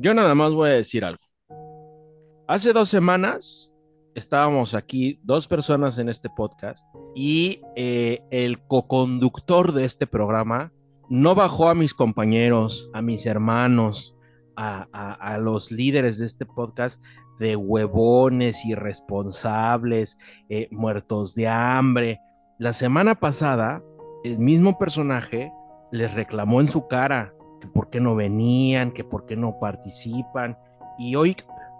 Yo nada más voy a decir algo. Hace dos semanas estábamos aquí dos personas en este podcast y eh, el coconductor de este programa no bajó a mis compañeros, a mis hermanos, a, los líderes de este podcast de huevones, irresponsables, eh, muertos de hambre. La semana pasada, el mismo personaje les reclamó en su cara que por qué no venían, que por qué no participan. Y hoy,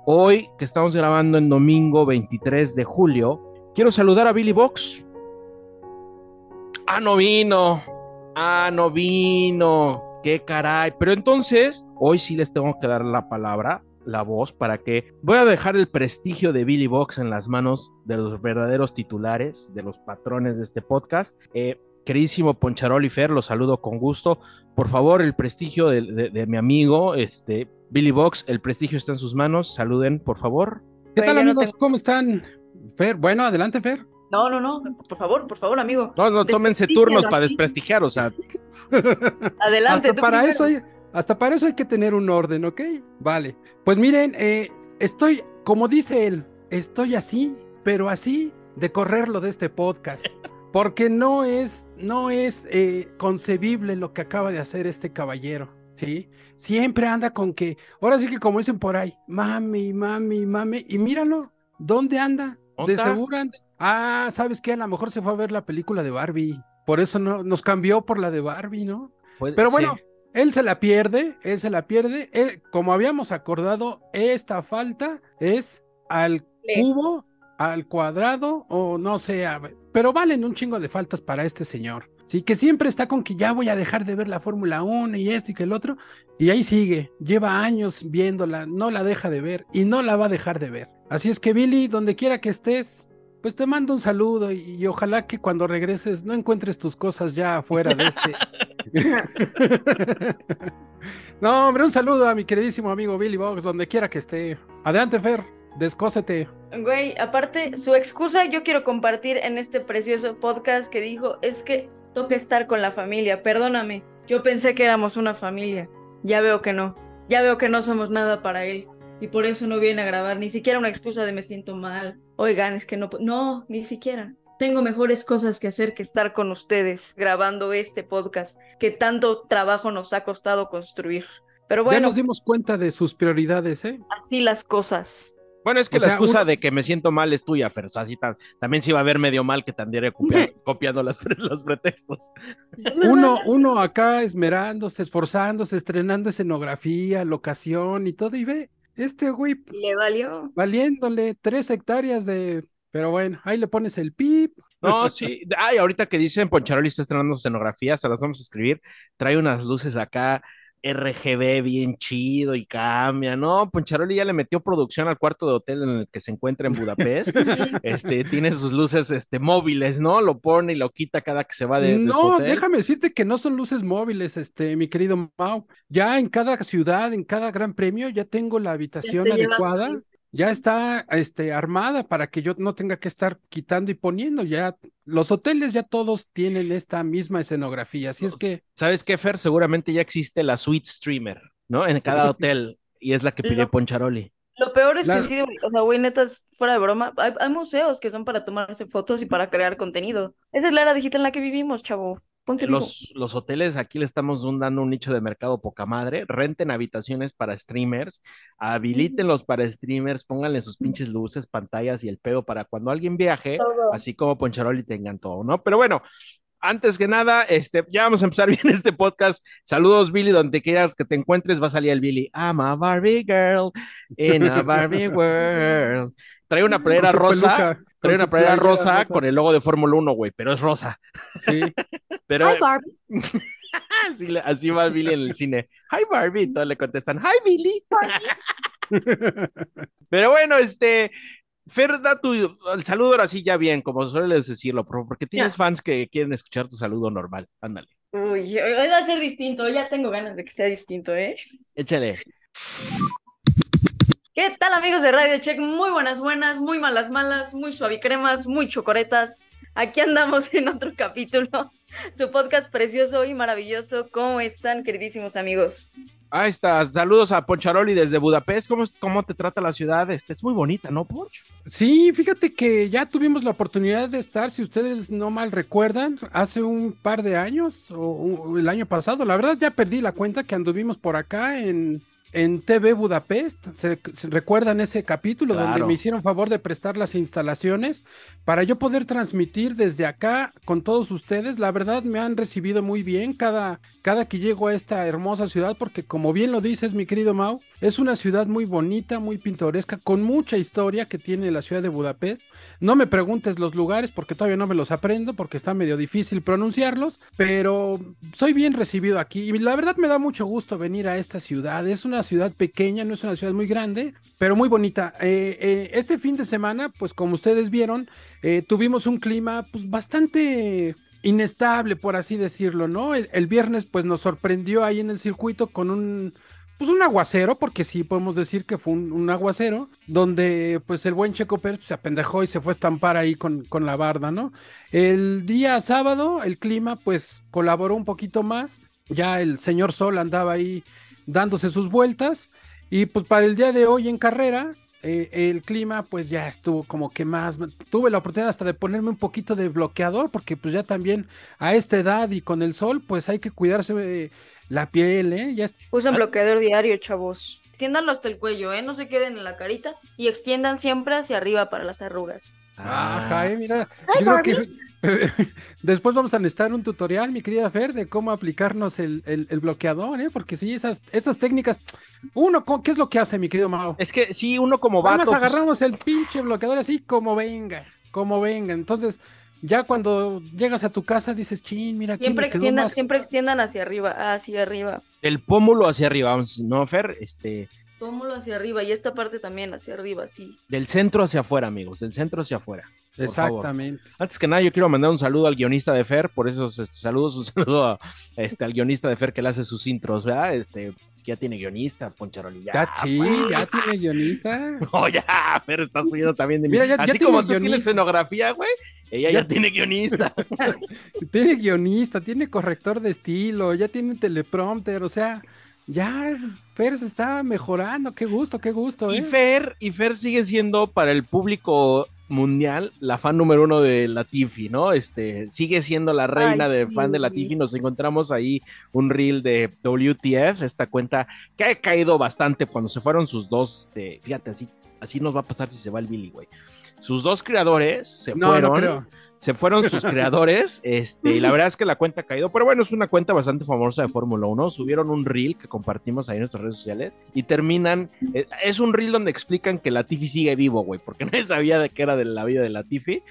hoy que estamos grabando en domingo 23 de julio, quiero saludar a Billy Box. Ah, no vino. Ah, no vino. Qué caray. Pero entonces, hoy sí les tengo que dar la palabra, la voz, para que voy a dejar el prestigio de Billy Box en las manos de los verdaderos titulares, de los patrones de este podcast. Eh, queridísimo Poncharol y Fer, los saludo con gusto por favor, el prestigio de, de- de mi amigo, este, Billy Box, el prestigio está en sus manos. Saluden, por favor. ¿Qué tal amigos? ¿Cómo están? Fer, bueno, adelante Fer. No, no, no, por favor, por favor, amigo. No, no, tómense turnos para desprestigiar, o sea, Adelante, hasta para primero. eso hay, hasta para eso hay que tener un orden, ¿ok? Vale. Pues miren, eh, estoy, como dice él, estoy así, pero así de correrlo de este podcast. Porque no es, no es eh, concebible lo que acaba de hacer este caballero, ¿sí? Siempre anda con que, ahora sí que como dicen por ahí, mami, mami, mami, y míralo, ¿dónde anda? ¿Dónde De está? seguro anda- Ah, ¿sabes qué? A lo mejor se fue a ver la película de Barbie. Por eso no, nos cambió por la de Barbie, ¿no? puede- Pero sí. bueno, él se la pierde, él se la pierde. Él, como habíamos acordado, esta falta es al Le- cubo, al cuadrado o no sé, a pero valen un chingo de faltas para este señor. Sí, que siempre está con que ya voy a dejar de ver la Fórmula 1 y esto y que el otro, y ahí sigue, lleva años viéndola, no la deja de ver y no la va a dejar de ver. Así es que Billy, donde quiera que estés, pues te mando un saludo y, y ojalá que cuando regreses no encuentres tus cosas ya afuera de este. no, hombre, un saludo a mi queridísimo amigo Billy Box, donde quiera que esté. Adelante, Fer, descósete. Güey, aparte, su excusa yo quiero compartir en este precioso podcast que dijo es que toca estar con la familia. Perdóname, yo pensé que éramos una familia. Ya veo que no. Ya veo que no somos nada para él. Y por eso no viene a grabar. Ni siquiera una excusa de me siento mal. Oigan, es que no. No, ni siquiera. Tengo mejores cosas que hacer que estar con ustedes grabando este podcast que tanto trabajo nos ha costado construir. Pero ya bueno, nos dimos cuenta de sus prioridades, ¿eh? así las cosas. Bueno, es que o la sea, excusa uno- de que me siento mal es tuya, Fer. O sea, ta- también se iba a ver medio mal que te copia- copiando las pre- los pretextos. Uno, uno acá esmerándose, esforzándose, estrenando escenografía, locación y todo, y ve, este güey Le valió. valiéndole tres hectáreas de. Pero bueno, ahí le pones el pip. No, sí. Ay, ahorita que dicen Poncharoli está estrenando escenografías, se las vamos a escribir. Trae unas luces acá, RGB bien chido y cambia, ¿no? Poncharoli ya le metió producción al cuarto de hotel en el que se encuentra en Budapest. Este, tiene sus luces este, móviles, ¿no? Lo pone y lo quita cada que se va de, de su no, hotel. déjame decirte que no son luces móviles, este, mi querido Mau. Ya en cada ciudad, en cada gran premio, ya tengo la habitación adecuada. Ya está este, armada para que yo no tenga que estar quitando y poniendo. Ya los hoteles ya todos tienen esta misma escenografía. Así es que ¿Sabes qué, Fer? Seguramente ya existe la suite streamer, ¿no? En cada hotel. Y es la que pide Poncharoli. Lo peor es que sí, güey, o sea, güey, neta, es fuera de broma. Hay, hay museos que son para tomarse fotos y para crear contenido. Esa es la era digital en la que vivimos, chavo. Ponte. Los, los hoteles aquí le estamos dando un nicho de mercado poca madre. Renten habitaciones para streamers, habilítenlos para streamers, pónganle sus pinches luces, pantallas y el pedo para cuando alguien viaje, Todo. así como Poncharoli tengan todo, ¿no? Pero bueno, antes que nada, este, ya vamos a empezar bien este podcast. Saludos, Billy, donde quiera que te encuentres, va a salir el Billy. I'm a Barbie girl in a Barbie world. Trae una su rosa, trae una playera playera rosa con el logo de Fórmula 1, güey, pero es rosa. Sí. Pero Hi, Barbie. así, así va Billy en el cine. Hi Barbie, y todos le contestan, Hi Billy. Pero bueno, este, Fer, da tu el saludo ahora sí ya bien, como sueles decirlo, pero porque tienes fans que quieren escuchar tu saludo normal. Ándale. Uy, hoy va a ser distinto, hoy ya tengo ganas de que sea distinto, ¿eh? Échale. ¿Qué tal amigos de Radio Check? Muy buenas, buenas, muy malas, malas, muy suavicremas, muy chocoretas. Aquí andamos en otro capítulo, su podcast precioso y maravilloso. ¿Cómo están, queridísimos amigos? Ahí estás. Saludos a Poncharoli desde Budapest. ¿Cómo, cómo te trata la ciudad? Este, es muy bonita, ¿no, Ponch? Sí, fíjate que ya tuvimos la oportunidad de estar, si ustedes no mal recuerdan, hace un par de años o, o el año pasado. La verdad ya perdí la cuenta que anduvimos por acá en, en TV Budapest. ¿Se, se recuerdan ese capítulo donde me hicieron favor de prestar las instalaciones para yo poder transmitir desde acá con todos ustedes? La verdad me han recibido muy bien cada, cada que llego a esta hermosa ciudad porque como bien lo dices mi querido Mau, es una ciudad muy bonita, muy pintoresca, con mucha historia que tiene la ciudad de Budapest. No me preguntes los lugares porque todavía no me los aprendo porque está medio difícil pronunciarlos, pero soy bien recibido aquí y la verdad me da mucho gusto venir a esta ciudad. Es una ciudad pequeña, no es una ciudad muy grande, pero muy bonita. Eh, eh, este fin de semana, pues como ustedes vieron, eh, tuvimos un clima pues bastante inestable, por así decirlo, ¿no? El, el viernes pues nos sorprendió ahí en el circuito con un pues un aguacero, porque sí podemos decir que fue un, un aguacero, donde pues el buen Checo Pérez se apendejó y se fue a estampar ahí con, con la barda, ¿no? El día sábado el clima pues colaboró un poquito más, ya el señor Sol andaba ahí dándose sus vueltas y pues para el día de hoy en carrera eh, el clima pues ya estuvo como que más, tuve la oportunidad hasta de ponerme un poquito de bloqueador porque pues ya también a esta edad y con el sol pues hay que cuidarse eh, la piel, ¿eh? Ya es- Usen Ah. bloqueador diario, chavos. Extiéndanlo hasta el cuello, ¿eh? No se queden en la carita y extiendan siempre hacia arriba para las arrugas. Ajá, eh, mira, yo creo que después vamos a necesitar un tutorial, mi querida Fer, de cómo aplicarnos el, el- el bloqueador, ¿eh? Porque sí, esas, esas técnicas, uno, ¿qué es lo que hace, mi querido Mao? Es que sí, uno como vato. Vamos, pues, agarramos el pinche bloqueador así como venga, como venga. Entonces, ya cuando llegas a tu casa dices, chin, mira, aquí Siempre extiendan, más". siempre extiendan hacia arriba, hacia arriba. el pómulo hacia arriba, vamos, ¿no, Fer? Este, Pómulo hacia arriba y esta parte también hacia arriba, sí. del centro hacia afuera, amigos, del centro hacia afuera. Exactamente. Antes que nada, yo quiero mandar un saludo al guionista de Fer, por esos este, saludos, un saludo a, este, al guionista de Fer que le hace sus intros, ¿verdad? Este, ya tiene guionista, Poncharoli. Ya, Ya, sí, pues. ya tiene guionista. No, ya, Fer está subiendo también de mí. Mira, ya- Así tiene como tú guionista. tienes escenografía, güey, ella ya, Ya- tiene guionista. Tiene guionista, tiene corrector de estilo, ya tiene teleprompter, o sea, ya Fer se está mejorando, qué gusto, qué gusto, Y ¿eh? Fer, y Fer sigue siendo para el público mundial la fan número uno de Latifi, ¿no? Este, sigue siendo la reina Ay, de sí. fan de Latifi. Nos encontramos ahí un reel de WTF, esta cuenta que ha caído bastante cuando se fueron sus dos, este, fíjate, así, así nos va a pasar si se va el Billy, güey. Sus dos creadores se No, fueron. no creo. se fueron sus creadores, este, y la verdad es que la cuenta ha caído, pero bueno, es una cuenta bastante famosa de Fórmula 1, subieron un reel que compartimos ahí en nuestras redes sociales, y terminan, eh, es un reel donde explican que Latifi sigue vivo, güey, porque nadie sabía de qué era de la vida de Latifi,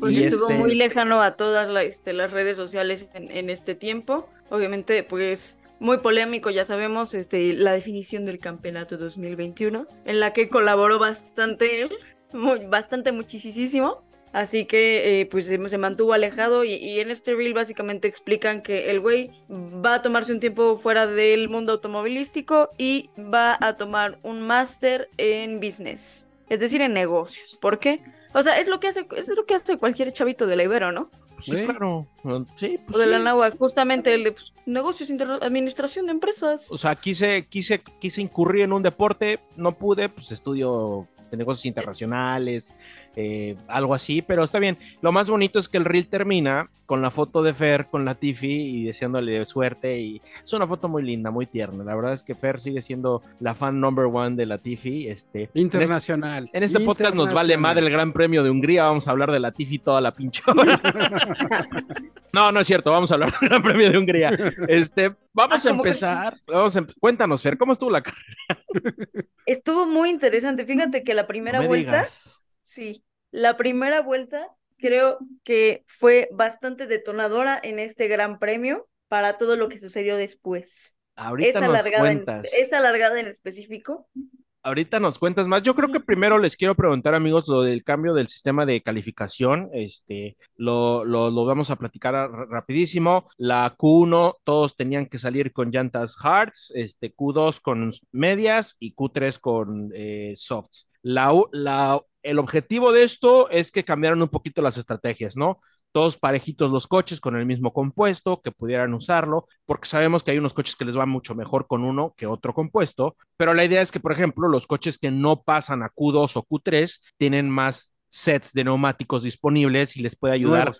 Porque y estuvo este- muy lejano a todas la- este, las redes sociales en, en este tiempo. Obviamente, pues muy polémico, ya sabemos, este, la definición del campeonato 2021, en la que colaboró bastante él, muy, bastante muchísimo. Así que eh, pues se, mantuvo alejado y, y en este reel básicamente explican que el güey va a tomarse un tiempo fuera del mundo automovilístico y va a tomar un máster en business, es decir, en negocios. ¿Por qué? O sea, es lo que hace, es lo que hace cualquier chavito de la Ibero, ¿no? Sí, Sí. claro, sí, pues O de la sí. NAWA, justamente el de pues, negocios, administración de empresas. O sea, quise, quise, quise incurrir en un deporte, no pude, pues estudio de negocios internacionales, eh, algo así, pero está bien. Lo más bonito es que el reel termina con la foto de Fer con la Tiffy y deseándole suerte y es una foto muy linda, muy tierna. La verdad es que Fer sigue siendo la fan number one de la Tiffy. Este, en este- Internacional. En este podcast nos vale internacional. madre el Gran Premio de Hungría, vamos a hablar de la Tiffy toda la pinche hora. No, no es cierto, vamos a hablar del Gran Premio de Hungría. Este, vamos Ah, a ¿cómo crees? empezar. Vamos a empe- Cuéntanos, Fer, ¿cómo estuvo la carrera? Estuvo muy interesante. Fíjate que la primera No vuelta, digas. sí, la primera vuelta creo que fue bastante detonadora en este gran premio para todo lo que sucedió después. Ahorita Esa nos largada, en, cuentas. esa largada en específico Ahorita nos cuentas más. Yo creo que primero les quiero preguntar, amigos, lo del cambio del sistema de calificación. Este, lo, lo, lo vamos a platicar a- rapidísimo. La Q1, todos tenían que salir con llantas hards, este, Q2 con medias y Q3 con eh, softs. La, la, el objetivo de esto es que cambiaron un poquito las estrategias, ¿no? Todos parejitos los coches con el mismo compuesto, que pudieran usarlo, porque sabemos que hay unos coches que les va mucho mejor con uno que otro compuesto, pero la idea es que, por ejemplo, los coches que no pasan a Q2 o Q3 tienen más sets de neumáticos disponibles y les puede ayudar Nuevos.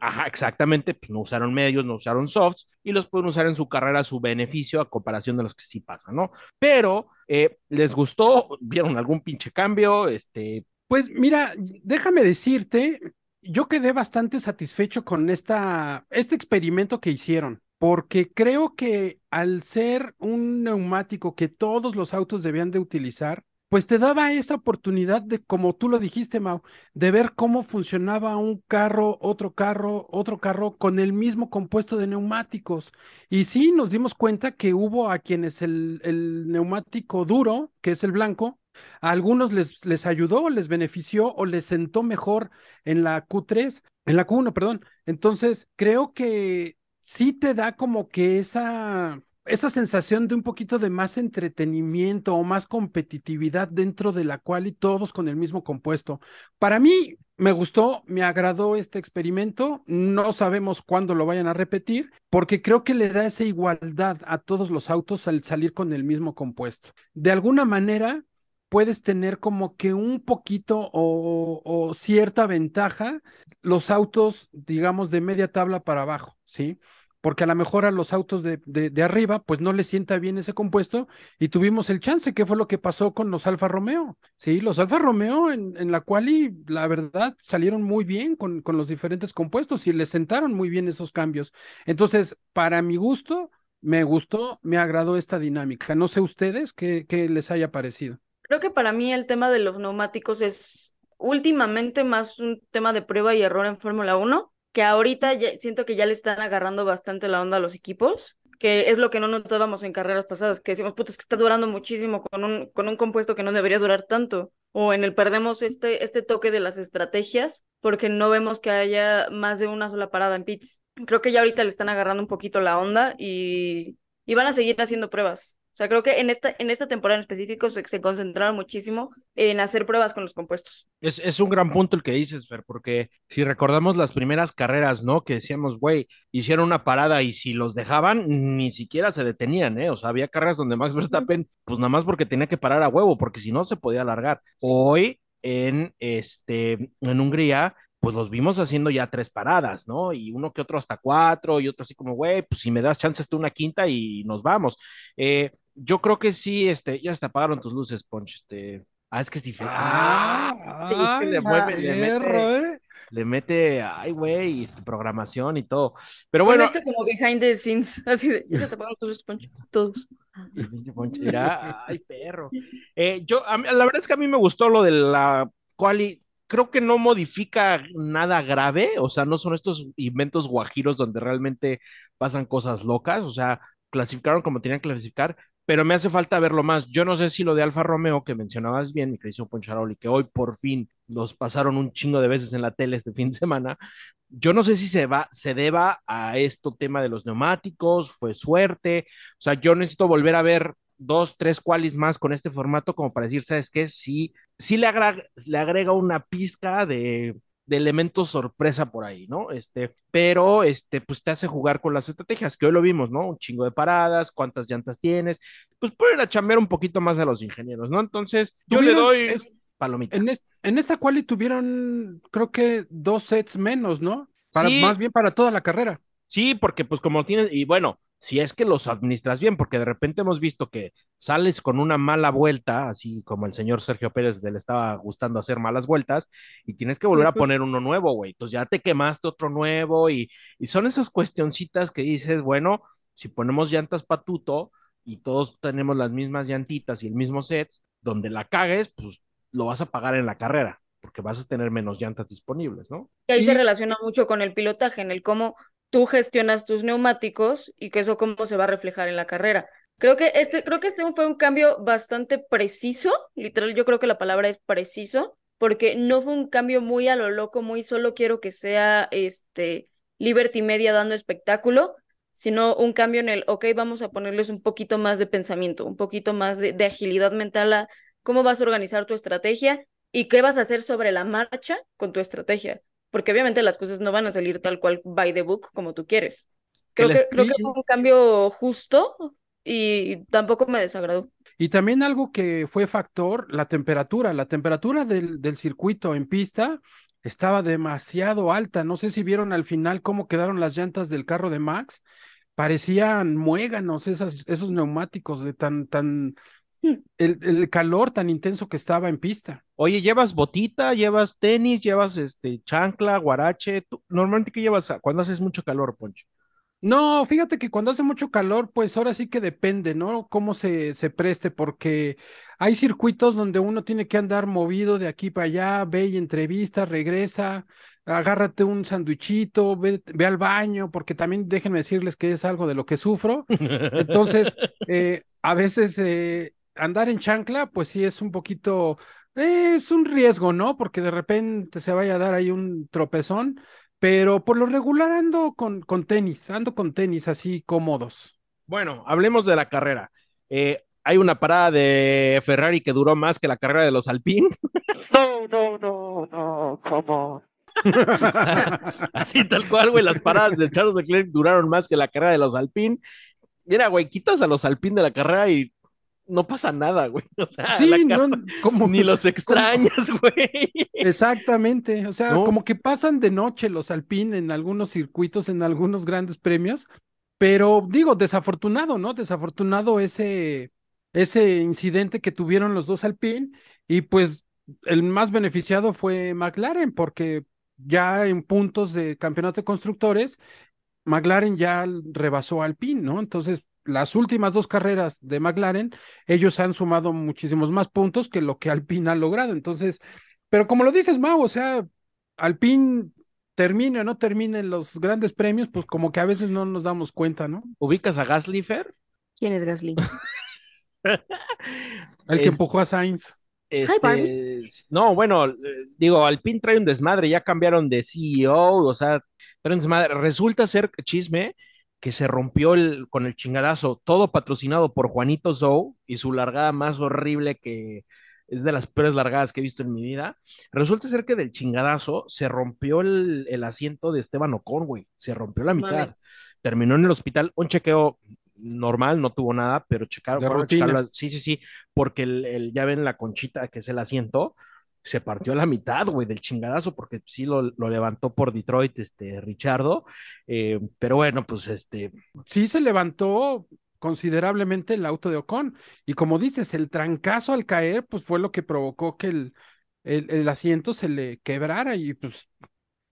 Ajá, exactamente, pues no usaron medios, no usaron softs y los pueden usar en su carrera a su beneficio a comparación de los que sí pasan, ¿no? Pero, eh, ¿les gustó? ¿Vieron algún pinche cambio? Este, Pues mira, déjame decirte, yo quedé bastante satisfecho con esta, este experimento que hicieron, porque creo que al ser un neumático que todos los autos debían de utilizar, pues te daba esa oportunidad de, como tú lo dijiste, Mau, de ver cómo funcionaba un carro, otro carro, otro carro con el mismo compuesto de neumáticos. Y sí, nos dimos cuenta que hubo a quienes el, el neumático duro, que es el blanco, a algunos les, les ayudó, les benefició o les sentó mejor en la Q3, en la Q1, perdón. Entonces, creo que sí te da como que esa, esa sensación de un poquito de más entretenimiento o más competitividad dentro de la cual y todos con el mismo compuesto. Para mí me gustó, me agradó este experimento. No sabemos cuándo lo vayan a repetir, porque creo que le da esa igualdad a todos los autos al salir con el mismo compuesto. De alguna manera puedes tener como que un poquito o, cierta ventaja los autos, digamos, de media tabla para abajo, ¿sí? Porque a lo mejor a los autos de, arriba, pues no les sienta bien ese compuesto y tuvimos el chance, que fue lo que pasó con los Alfa Romeo, ¿sí? Los Alfa Romeo en, la cual y la verdad salieron muy bien con, los diferentes compuestos y les sentaron muy bien esos cambios. Entonces, para mi gusto, me gustó, me agradó esta dinámica. No sé ustedes qué les haya parecido. Creo que para mí el tema de los neumáticos es últimamente más un tema de prueba y error en Fórmula 1, que ahorita ya, siento que ya le están agarrando bastante la onda a los equipos, que es lo que no notábamos en carreras pasadas, que decimos, puta, es que está durando muchísimo con un, con un compuesto que no debería durar tanto, o en el perdemos este, este toque de las estrategias porque no vemos que haya más de una sola parada en pits. Creo que ya ahorita le están agarrando un poquito la onda y, y van a seguir haciendo pruebas. O sea, creo que en esta, en esta temporada en específico se, se concentraron muchísimo en hacer pruebas con los compuestos. Es, es un gran punto el que dices, Fer, porque si recordamos las primeras carreras, ¿no? Que decíamos, güey, hicieron una parada y si los dejaban, ni siquiera se detenían, ¿eh? O sea, había carreras donde Max Verstappen, pues nada más porque tenía que parar a huevo, porque si no se podía alargar. Hoy en, este, en Hungría, pues los vimos haciendo ya tres paradas, ¿no? Y uno que otro hasta cuatro, y otro así como, güey, pues si me das chance hasta una quinta y nos vamos. Eh, yo creo que sí, este, ya se apagaron tus luces, Ponch, este. Ah, es que es diferente. Ah, es que le mueve, le mete, ¿eh? le mete, ay, güey, este, programación y todo. Pero Bueno, este como behind the scenes, así de, ya te apagaron todos los ponchos, todos. Ponch, mira, ay, perro. Eh, yo, a la verdad es que a mí me gustó lo de la quali. Creo que no modifica nada grave, o sea, no son estos inventos guajiros donde realmente pasan cosas locas, o sea, clasificaron como tenían que clasificar, pero me hace falta verlo más. Yo no sé si lo de Alfa Romeo que mencionabas bien, mi querido Poncharoli, que hoy por fin los pasaron un chingo de veces en la tele este fin de semana. Yo no sé si se va, se deba a esto tema de los neumáticos, fue suerte. O sea, yo necesito volver a ver dos, tres qualis más con este formato como para decir, ¿sabes qué? Sí, sí le agrega, le agrega una pizca de, de elementos sorpresa por ahí, ¿no? Este, pero este, pues te hace jugar con las estrategias, que hoy lo vimos, ¿no? Un chingo de paradas, cuántas llantas tienes, pues pueden a chambear un poquito más a los ingenieros, ¿no? Entonces, yo le doy es- palomita. En, es- en esta quali tuvieron, creo que dos sets menos, ¿no? Para, Sí. Más bien para toda la carrera. Sí, porque pues como tienes, y bueno, si es que los administras bien, porque de repente hemos visto que sales con una mala vuelta, así como el señor Sergio Pérez le estaba gustando hacer malas vueltas, y tienes que Sí, volver a poner uno nuevo, güey. Entonces ya te quemaste otro nuevo, y, y son esas cuestioncitas que dices, bueno, si ponemos llantas patuto y todos tenemos las mismas llantitas y el mismo sets, donde la cagues, pues lo vas a pagar en la carrera, porque vas a tener menos llantas disponibles, ¿no? Y ahí Y- se relaciona mucho con el pilotaje, en el cómo tú gestionas tus neumáticos y que eso cómo se va a reflejar en la carrera. Creo que este, creo que este fue un cambio bastante preciso, literal, yo creo que la palabra es preciso, porque no fue un cambio muy a lo loco, muy solo quiero que sea este Liberty Media dando espectáculo, sino un cambio en el, ok, vamos a ponerles un poquito más de pensamiento, un poquito más de, de agilidad mental a cómo vas a organizar tu estrategia y qué vas a hacer sobre la marcha con tu estrategia, porque obviamente las cosas no van a salir tal cual by the book como tú quieres. Creo que, creo que fue un cambio justo y tampoco me desagradó. Y también algo que fue factor, la temperatura. La temperatura del, del circuito en pista estaba demasiado alta. No sé si vieron al final cómo quedaron las llantas del carro de Max. Parecían muéganos esas, esos neumáticos de tan, tan, el, el calor tan intenso que estaba en pista. Oye, ¿llevas botita, llevas tenis, llevas este chancla, guarache? ¿Tú- normalmente qué llevas cuando haces mucho calor, Poncho? No, fíjate que cuando hace mucho calor, pues ahora sí que depende, ¿no? Cómo se, se preste, porque hay circuitos donde uno tiene que andar movido de aquí para allá, ve y entrevista, regresa, agárrate un sandwichito, ve, ve al baño, porque también déjenme decirles que es algo de lo que sufro. Entonces, eh, a veces eh, andar en chancla, pues sí es un poquito, eh, es un riesgo, ¿no? Porque de repente se vaya a dar ahí un tropezón, pero por lo regular ando con, con tenis, ando con tenis así cómodos. Bueno, hablemos de la carrera. Eh, hay una parada de Ferrari que duró más que la carrera de los Alpine. No, no, no, no, ¿cómo? Así tal cual, güey. Las paradas de Charles Leclerc duraron más que la carrera de los Alpine. Mira, güey, quitas a los Alpine de la carrera y no pasa nada, güey. O sea, Sí, no, como ni los extrañas, güey. Exactamente, o sea, No. como que pasan de noche los Alpine en algunos circuitos, en algunos grandes premios, pero digo, desafortunado, ¿no? Desafortunado ese, ese incidente que tuvieron los dos Alpine y pues el más beneficiado fue McLaren porque ya en puntos de campeonato de constructores, McLaren ya rebasó a Alpine, ¿no? Entonces, las últimas dos carreras de McLaren, ellos han sumado muchísimos más puntos que lo que Alpine ha logrado. Entonces, pero como lo dices, Mau, o sea, Alpine termine o no termine en los grandes premios, pues como que a veces no nos damos cuenta, ¿no? ¿Ubicas a Gasly, Fer? ¿Quién es Gasly? El que Es- empujó a Sainz. Este, no, bueno, eh, digo, Alpine trae un desmadre, ya cambiaron de CEO, o sea, trae un desmadre. Resulta ser chisme que se rompió el, con el chingadazo, todo patrocinado por Juanito Zou y su largada más horrible que es de las peores largadas que he visto en mi vida. Resulta ser que del chingadazo se rompió el, el asiento de Esteban Ocon, güey, se rompió la mitad. Terminó en el hospital, un chequeo normal, no tuvo nada, pero checaron, De fueron a rutina. checarlo. Sí, sí, sí, porque el, el- ya ven la conchita que es el asiento, se partió a la mitad, güey, del chingadazo, porque sí lo, lo levantó por Detroit, este, Richardo, eh, pero bueno, pues este, Sí se levantó considerablemente el auto de Ocon. Y como dices, el trancazo al caer, pues fue lo que provocó que el, el, el asiento se le quebrara y pues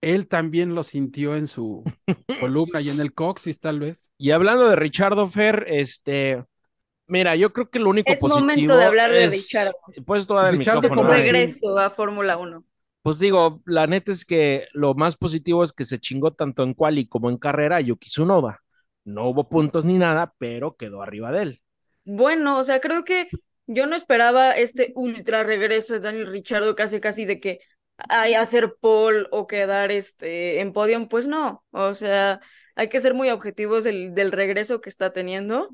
él también lo sintió en su columna y en el coxis tal vez. y hablando de Richardo Fer, este, mira, yo creo que lo único Es positivo momento de hablar de es- Richardo. Pues todo el Richardo De micrófono. su regreso a Fórmula 1. Pues digo, la neta es que lo más positivo es que se chingó tanto en quali como en carrera a Yuki Tsunoda. No hubo puntos ni nada, pero quedó arriba de él. Bueno, o sea, creo que yo no esperaba este ultra regreso de Daniel Richardo casi casi de que ay, hacer pole o quedar este en podium, pues no, o sea, hay que ser muy objetivos del, del regreso que está teniendo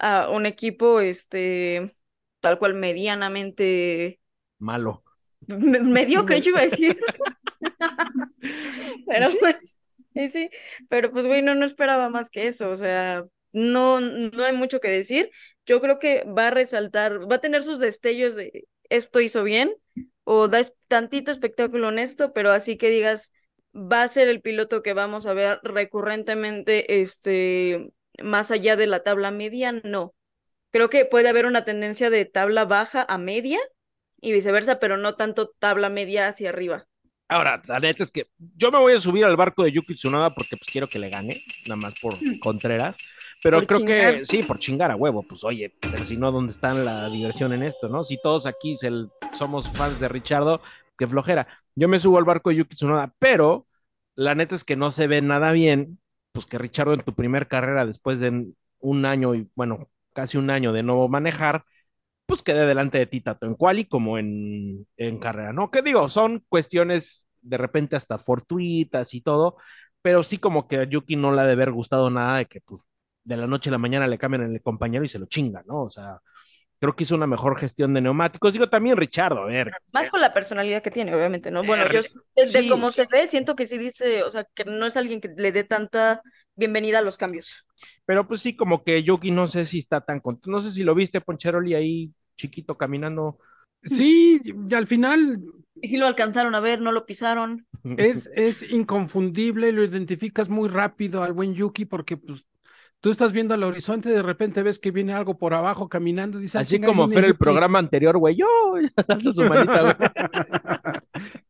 a un equipo este tal cual medianamente Malo. me- mediocre, yo iba a decir. Pero Sí. pues, y sí, pero pues güey, no, no esperaba más que eso, o sea, no, no hay mucho que decir. Yo creo que va a resaltar, va a tener sus destellos de esto hizo bien, o da tantito espectáculo honesto, pero así que digas, va a ser el piloto que vamos a ver recurrentemente, este, más allá de la tabla media, no. Creo que puede haber una tendencia de tabla baja a media y viceversa, pero no tanto tabla media hacia arriba. Ahora, la neta es que yo me voy a subir al barco de Yuki Tsunoda porque pues quiero que le gane, nada más por Contreras. Pero Por creo que chingar. sí, por chingar a huevo, pues oye, pero si no, ¿dónde está la diversión en esto, no? Si todos aquí se- somos fans de Richardo, qué flojera. Yo me subo al barco de Yuki Tsunoda, pero la neta es que no se ve nada bien, pues que Richardo en tu primer carrera después de un año y bueno, casi un año de no manejar, pues quede delante de ti tanto en quali como en, en carrera, ¿no? Que digo, son cuestiones de repente hasta fortuitas y todo, pero sí como que a Yuki no le ha de haber gustado nada de que pues, de la noche a la mañana le cambian el compañero y se lo chinga, ¿no? O sea, creo que hizo una mejor gestión de neumáticos. Digo, también Richardo, a ver. Más con la personalidad que tiene, obviamente, ¿no? Bueno, Eh, yo desde sí. cómo se ve, siento que sí dice, o sea, que no es alguien que le dé tanta bienvenida a los cambios. Pero pues sí, como que Yuki no sé si está tan contento. No sé si lo viste, Poncheroli, ahí chiquito caminando. Sí, y al final Y si lo alcanzaron a ver, no lo pisaron. es, es inconfundible, lo identificas muy rápido al buen Yuki porque pues tú estás viendo al horizonte de repente ves que viene algo por abajo caminando, dices, "Ah, Así como fue el Yuki". programa anterior, güey. Yo, su manita, güey.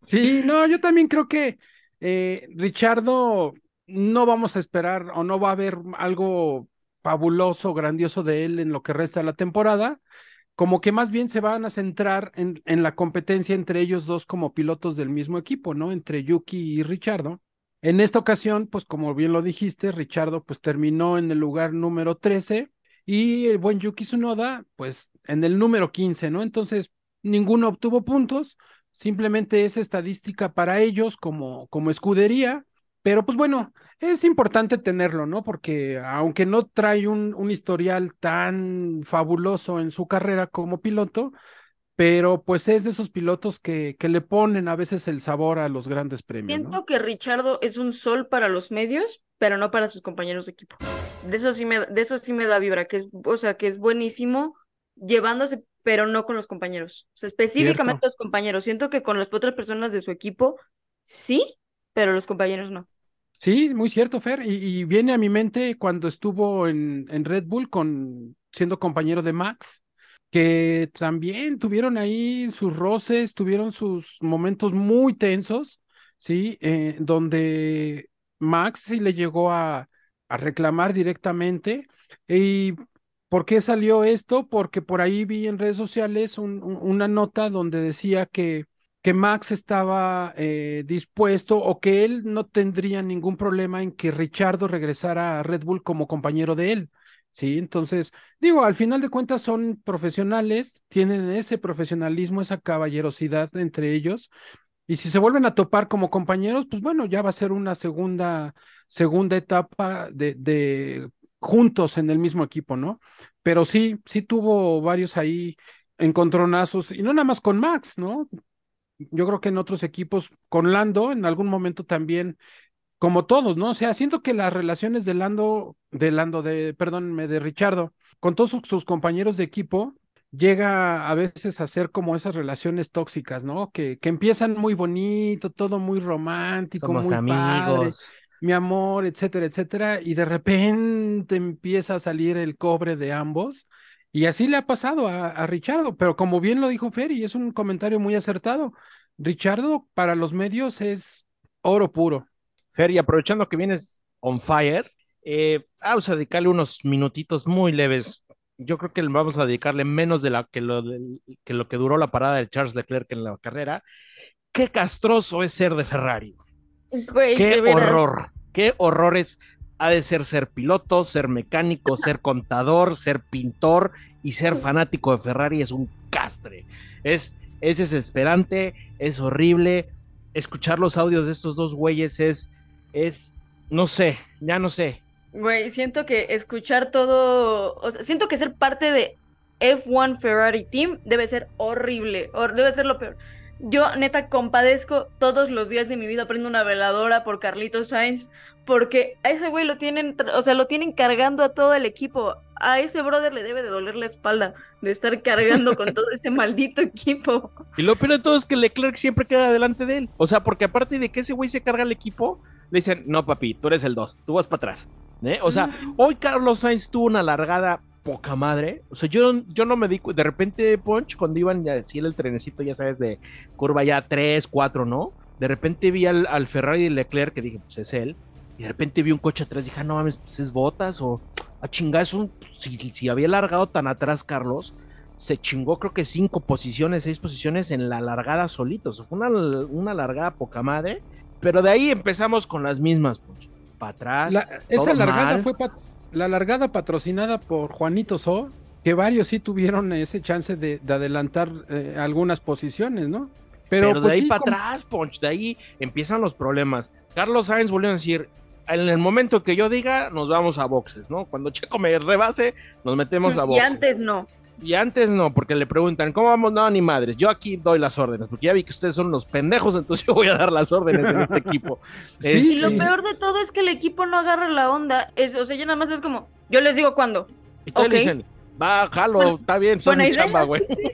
Sí, no, yo también creo que eh, Richardo no vamos a esperar o no va a haber algo fabuloso, grandioso de él en lo que resta de la temporada, como que más bien se van a centrar en, en la competencia entre ellos dos como pilotos del mismo equipo, ¿no? Entre Yuki y Richardo. En esta ocasión, pues como bien lo dijiste, Richardo pues terminó en el lugar número 13 y el buen Yuki Tsunoda pues en el número 15, ¿no? Entonces, ninguno obtuvo puntos, simplemente es estadística para ellos como, como escudería, pero pues bueno, es importante tenerlo, ¿no? Porque aunque no trae un, un historial tan fabuloso en su carrera como piloto, pero pues es de esos pilotos que, que le ponen a veces el sabor a los grandes premios, Siento ¿no? que Richardo es un sol para los medios, pero no para sus compañeros de equipo. De eso sí me, de eso sí me da vibra, que es, o sea, que es buenísimo llevándose, pero no con los compañeros. O sea, específicamente Cierto. los compañeros. Siento que con las otras personas de su equipo, sí, pero los compañeros no. Sí, muy cierto, Fer. Y, y viene a mi mente cuando estuvo en, en Red Bull con siendo compañero de Max, que también tuvieron ahí sus roces, tuvieron sus momentos muy tensos, ¿sí? Eh, donde Max sí le llegó a, a reclamar directamente. ¿Y por qué salió esto? Porque por ahí vi en redes sociales un- un- una nota donde decía que que Max estaba eh, dispuesto o que él no tendría ningún problema en que Richardo regresara a Red Bull como compañero de él. Sí, entonces, digo, al final de cuentas son profesionales, tienen ese profesionalismo, esa caballerosidad entre ellos. Y si se vuelven a topar como compañeros, pues bueno, ya va a ser una segunda, segunda etapa de, de juntos en el mismo equipo, ¿no? Pero sí, sí tuvo varios ahí encontronazos, y no nada más con Max, ¿no? Yo creo que en otros equipos, con Lando, en algún momento también, como todos, ¿no? O sea, siento que las relaciones de Lando, de Lando, de, perdónme, de Richardo, con todos sus, sus compañeros de equipo, llega a veces a ser como esas relaciones tóxicas, ¿no? Que, que empiezan muy bonito, todo muy romántico, Somos muy padre, amigos. mi amor, etcétera, etcétera, y de repente empieza a salir el cobre de ambos. Y así le ha pasado a, a Richardo, pero como bien lo dijo Fer, y es un comentario muy acertado, Richardo para los medios es oro puro. Fer, y aprovechando que vienes on fire, eh, vamos a dedicarle unos minutitos muy leves. Yo creo que vamos a dedicarle menos de la, que, lo, que lo que duró la parada de Charles Leclerc en la carrera. Qué castroso es ser de Ferrari. Güey, Qué de horror. Qué horrores ha de ser ser piloto, ser mecánico, ser contador, ser pintor y ser fanático de Ferrari es un castre. Es, es desesperante, es horrible. Escuchar los audios de estos dos güeyes es, es, no sé, ya no sé. Güey, siento que escuchar todo, o sea, siento que ser parte de F1 Ferrari Team debe ser horrible, hor- debe ser lo peor. Yo neta compadezco todos los días de mi vida, prendo una veladora por Carlitos Sainz, porque a ese güey lo tienen, o sea, lo tienen cargando a todo el equipo. A ese brother le debe de doler la espalda de estar cargando con todo ese maldito equipo. Y lo peor de todo es que Leclerc siempre queda delante de él. O sea, porque aparte de que ese güey se carga el equipo, le dicen, no papi, tú eres el 2, tú vas para atrás. ¿eh? O sea, hoy Carlos Sainz tuvo una largada poca madre. O sea, yo, yo no me di de repente, Punch, cuando iban ya en el trenecito, ya sabes, de curva ya 3, 4, ¿no? De repente vi al, al Ferrari de Leclerc, que dije, pues es él. Y de repente vi un coche atrás, dije, ah, no mames, pues es botas o a chingar, es un. Si, si había largado tan atrás, Carlos, se chingó creo que cinco posiciones, seis posiciones en la largada solito. O sea, fue una, una largada poca madre. Pero de ahí empezamos con las mismas. Para atrás. La- esa largada mal. fue la largada patrocinada por Juanito So, que varios sí tuvieron ese chance de, de adelantar eh, algunas posiciones, ¿no? Pero, pues, de ahí sí, para como- atrás, Ponch, de ahí empiezan los problemas. Carlos Sainz volvió a decir, en el momento que yo diga, nos vamos a boxes, ¿no? Cuando Checo me rebase, nos metemos a Y boxes. antes no. Y antes no, porque le preguntan, ¿cómo vamos? No, ni madres. Yo aquí doy las órdenes, porque ya vi que ustedes son unos pendejos, entonces yo voy a dar las órdenes en este equipo. Sí, Este, Y lo peor de todo es que el equipo no agarra la onda. Es, o sea, ya nada más es como, yo les digo cuándo. y todos ok. le dicen, va, jalo, Bueno, está bien, son Buena mi idea. chamba, güey. sí, sí.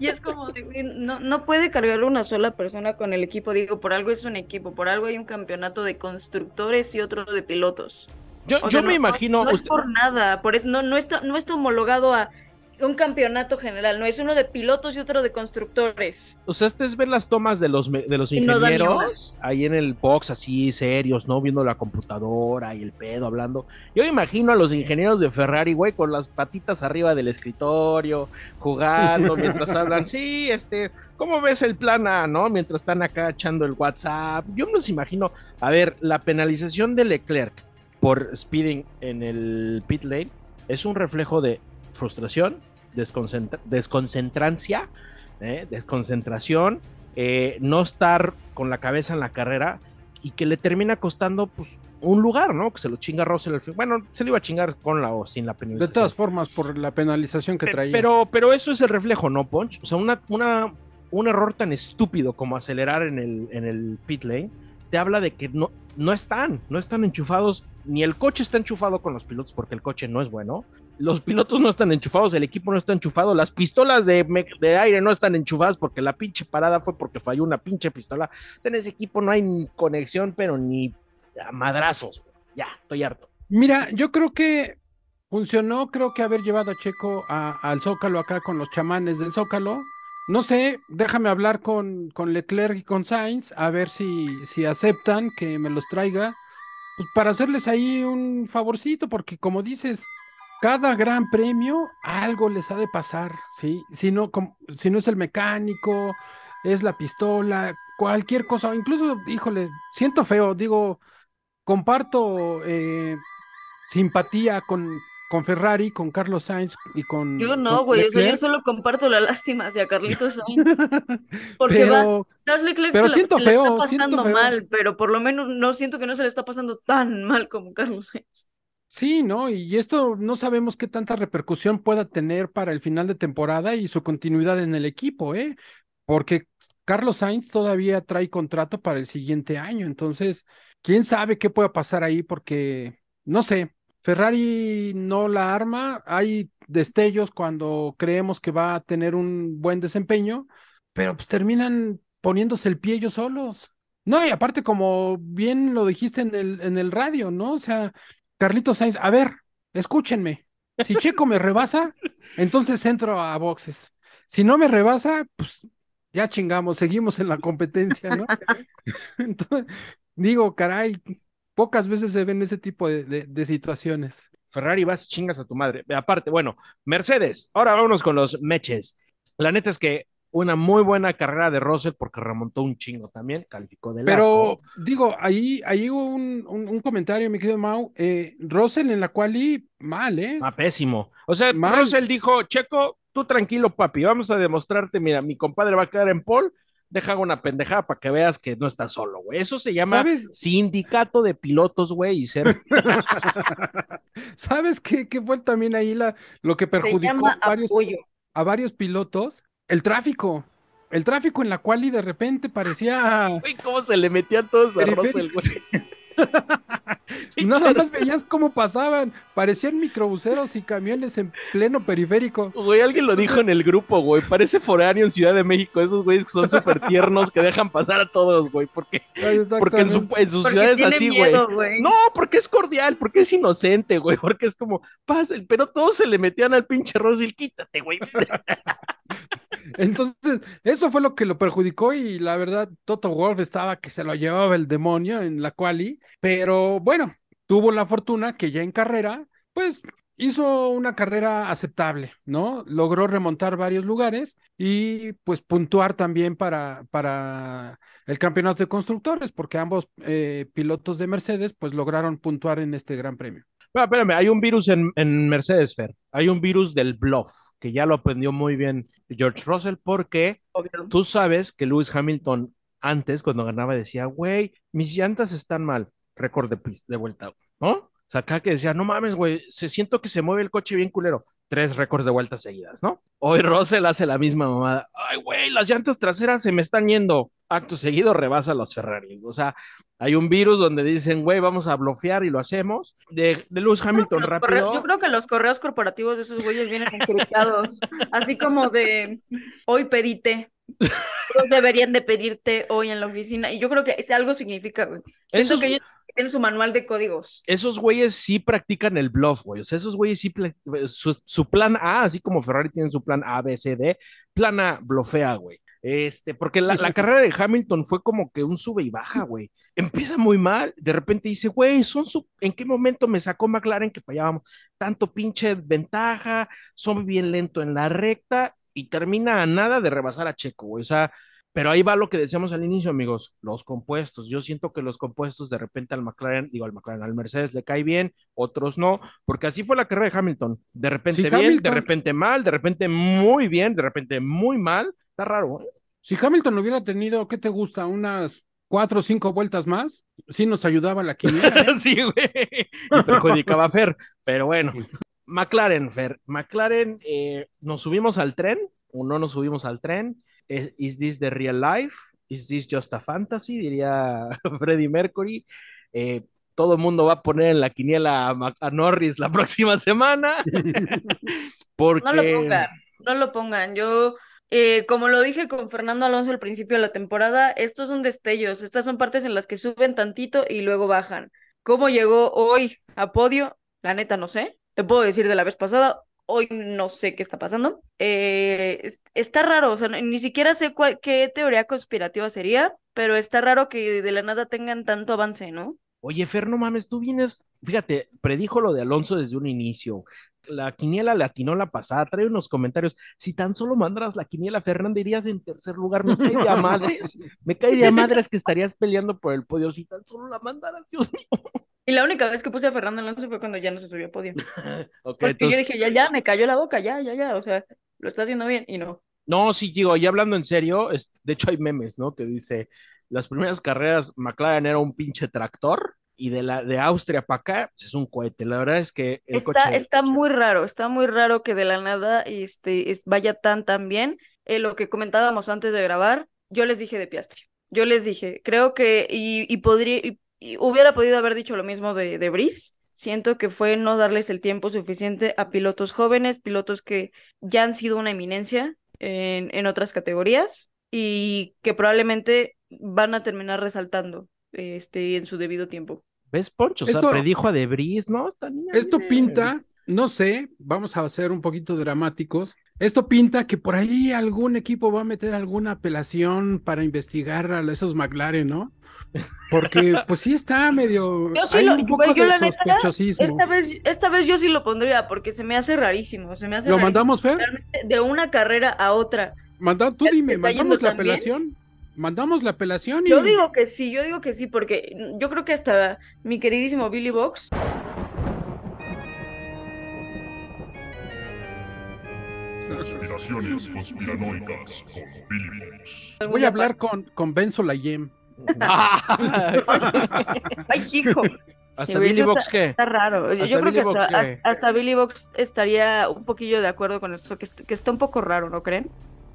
Y es como, no, no puede cargar una sola persona con el equipo. Digo, por algo es un equipo, por algo hay un campeonato de constructores y otro de pilotos. Yo, O yo sea, me no- imagino, No, es usted- por nada, por eso no, no, está, no está homologado a un campeonato general, no es uno de pilotos y otro de constructores. O sea, ustedes ven las tomas de los, de los no ingenieros ahí en el box, así serios, ¿no? Viendo la computadora y el pedo hablando. Yo imagino a los ingenieros de Ferrari, güey, con las patitas arriba del escritorio, jugando mientras hablan. Sí, este, ¿cómo ves el plan A, no? Mientras están acá echando el WhatsApp. Yo me los imagino. A ver, la penalización de Leclerc por speeding en el pit lane es un reflejo de frustración, desconcentra- desconcentrancia, ¿eh? desconcentración, eh, no estar con la cabeza en la carrera y que le termina costando pues un lugar, ¿no? Que se lo chinga Russell al fin. Bueno, se lo iba a chingar con la o sin la De penalización. todas formas, por la penalización que traía. Pero, pero eso es el reflejo, ¿no, Punch? O sea, una, una, un error tan estúpido como acelerar en el, en el pit lane te habla de que no, no están, no están enchufados, ni el coche está enchufado con los pilotos porque el coche no es bueno, los pilotos no están enchufados, el equipo no está enchufado, las pistolas de, aire no están enchufadas porque la pinche parada fue porque falló una pinche pistola. En ese equipo no hay ni conexión, pero ni a madrazos. Ya, estoy harto. Mira, yo creo que funcionó, creo que haber llevado a Checo al Zócalo acá con los chamanes del Zócalo. No sé, déjame hablar con, con Leclerc y con Sainz, a ver si, si aceptan que me los traiga, pues para hacerles ahí un favorcito, porque como dices, cada gran premio algo les ha de pasar, ¿sí? Si no, com- si no es el mecánico, es la pistola, cualquier cosa, incluso, híjole, siento feo, digo, comparto eh, simpatía con, con Ferrari, con Carlos Sainz y con. Yo no, güey, o sea, yo solo comparto la lástima hacia Carlitos Sainz. Porque va, pero Charles Leclerc pero se la- siento le feo, está siento pasando feo. mal, pero por lo menos no siento que no se le está pasando tan mal como Carlos Sainz. Sí, ¿no? Y esto no sabemos qué tanta repercusión pueda tener para el final de temporada y su continuidad en el equipo, ¿eh? Porque Carlos Sainz todavía trae contrato para el siguiente año, entonces, quién sabe qué pueda pasar ahí, porque no sé, Ferrari no la arma, hay destellos cuando creemos que va a tener un buen desempeño, pero pues terminan poniéndose el pie ellos solos. No, y aparte, como bien lo dijiste en el, en el radio, ¿no? O sea, Carlitos Sainz, a ver, escúchenme. Si Checo me rebasa, entonces entro a boxes. Si no me rebasa, pues ya chingamos, seguimos en la competencia, ¿no? Entonces, digo, caray, pocas veces se ven ese tipo de, de- de situaciones. Ferrari vas chingas a tu madre. Aparte, bueno, Mercedes, ahora vámonos con los meches. La neta es que una muy buena carrera de Russell porque remontó un chingo también, calificó de Pero digo, ahí, ahí hubo un, un- un comentario, mi querido Mau, eh, Russell en la quali, mal, ¿eh? Ah, pésimo. O sea, Mal. Russell dijo, Checo, tú tranquilo, papi, vamos a demostrarte, mira, mi compadre va a quedar en pole, deja una pendejada para que veas que no estás solo, güey. Eso se llama ¿Sabes? sindicato de pilotos, güey, y ser ¿Sabes qué, qué fue también ahí la, lo que Se perjudicó llama a varios, apoyo. a varios pilotos? El tráfico. El tráfico en la quali de repente parecía... Güey, cómo se le metían todos a Periférico. Russell, güey. Nada más veías cómo pasaban, parecían microbuseros y camiones en pleno periférico. Güey, alguien lo dijo en el grupo, güey. Parece foráneo en Ciudad de México. Esos güeyes que son súper tiernos que dejan pasar a todos, güey. Porque, porque en, su- en sus Porque ciudades así, güey. miedo, güey. No, porque es cordial, porque es inocente, güey. Porque es como, pasen, pero todos se le metían al pinche Russell. Quítate, güey. Entonces, eso fue lo que lo perjudicó y la verdad, Toto Wolf estaba que se lo llevaba el demonio en la quali, pero bueno, tuvo la fortuna que ya en carrera, pues hizo una carrera aceptable, ¿no? Logró remontar varios lugares y pues puntuar también para, para el campeonato de constructores, porque ambos eh, pilotos de Mercedes pues lograron puntuar en este gran premio. Pero, espérame, hay un virus en, en Mercedes, Fer. Hay un virus del bluff, que ya lo aprendió muy bien George Russell, porque Obvio. tú sabes que Lewis Hamilton antes, cuando ganaba, decía, güey, mis llantas están mal. Récord de, de vuelta, ¿no? O sea, acá que decía, no mames, güey, se siento que se mueve el coche bien culero. Tres récords de vueltas seguidas, ¿no? Hoy Russell hace la misma mamada. Ay, güey, las llantas traseras se me están yendo. Acto seguido rebasa los Ferrari. O sea, hay un virus donde dicen, güey, vamos a blofear y lo hacemos. De, de Lewis Hamilton rápido. correos- yo creo que los correos corporativos de esos güeyes vienen encriptados, así como de hoy pedite. Todos deberían de pedirte hoy en la oficina. Y yo creo que ese algo significa, güey. Siento que ellos tienen su manual de códigos. esos güeyes sí practican el bluff, güey. O sea, esos güeyes sí, su, su plan A, así como Ferrari tiene su plan A, B, C, D, plan A, blofea, güey. Este, porque la, la carrera de Hamilton fue como que un sube y baja, güey. Empieza muy mal, de repente dice, güey, son su... ¿en qué momento me sacó McLaren que fallábamos? Tanto pinche ventaja, son bien lento en la recta y termina a nada de rebasar a Checo, güey. O sea, pero ahí va lo que decíamos al inicio, amigos, los compuestos. Yo siento que los compuestos de repente al McLaren, digo al McLaren, al Mercedes le cae bien, otros no, porque así fue la carrera de Hamilton. De repente Sí, bien, de repente mal, de repente muy bien, de repente muy mal. Está raro, ¿eh? Si Hamilton hubiera tenido, ¿qué te gusta? Unas cuatro o cinco vueltas más, sí nos ayudaba la quiniela. ¿eh? sí, güey. Y perjudicaba a Fer, pero bueno. McLaren, Fer. McLaren, eh, ¿nos subimos al tren o no nos subimos al tren? ¿Es- ¿Is this the real life? ¿Is this just a fantasy? Diría Freddie Mercury. Eh, todo el mundo va a poner en la quiniela a Norris la próxima semana. Porque... No lo pongan, no lo pongan. Yo, eh, como lo dije con Fernando Alonso al principio de la temporada, estos son destellos, estas son partes en las que suben tantito y luego bajan. ¿Cómo llegó hoy a podio? La neta no sé. Te puedo decir de la vez pasada, hoy no sé qué está pasando. Eh, es- está raro, o sea, ni siquiera sé cuál, qué teoría conspirativa sería, pero está raro que de la nada tengan tanto avance, ¿no? Oye, Fer, no mames, tú vienes, fíjate, predijo lo de Alonso desde un inicio. La quiniela le atinó la pasada, trae unos comentarios. Si tan solo mandaras la quiniela, Fernanda, irías en tercer lugar. Me cae de a madres, me cae de a madres que estarías peleando por el podio. Si tan solo la mandaras, Dios mío. Y la única vez que puse a Fernando Alonso fue cuando ya no se subió a podio. Ok, Porque yo entonces- dije, ya, ya, me cayó la boca, ya, ya, ya, o sea, lo está haciendo bien y no. No, sí, digo, ya hablando en serio, es- de hecho hay memes, ¿no? Que dice, las primeras carreras McLaren era un pinche tractor y de la de Austria para acá pues, es un cohete. La verdad es que el Está, coche está muy raro, está muy raro que de la nada este, es- vaya tan, tan bien. Eh, lo que comentábamos antes de grabar, yo les dije de Piastri. Yo les dije, creo que, y, y podría, y- y hubiera podido haber dicho lo mismo de, de Brice. Siento que fue no darles el tiempo suficiente a pilotos jóvenes, pilotos que ya han sido una eminencia en, en otras categorías y que probablemente van a terminar resaltando este, en su debido tiempo. ¿Ves, Poncho? O sea, Esto- predijo a Debris, ¿no? Esta niña Esto pinta, no sé, vamos a ser un poquito dramáticos. Esto pinta que por ahí algún equipo va a meter alguna apelación para investigar a esos McLaren, ¿no? Porque pues sí está medio, Yo sí hay lo- un poco güey, yo de la neta, sospechosismo. Esta vez, esta vez yo sí lo pondría porque se me hace rarísimo, se me hace ¿Lo rarísimo. mandamos, Fer? De una carrera a otra. Manda, tú ¿Se dime, ¿mandamos la apelación? Mandamos la apelación y Yo digo que sí, yo digo que sí, porque yo creo que hasta mi queridísimo Billy Box Conspiraciones conspiranoicas con Billy Box. voy a hablar con, con Benzo Layem. Ay, hijo. ¿Hasta Sí, güey, Billy Box qué? Está raro. Yo, creo Billy que Box, hasta, ¿qué? hasta, hasta Billy Box estaría un poquillo de acuerdo con esto, que, est- que está un poco raro, ¿no creen?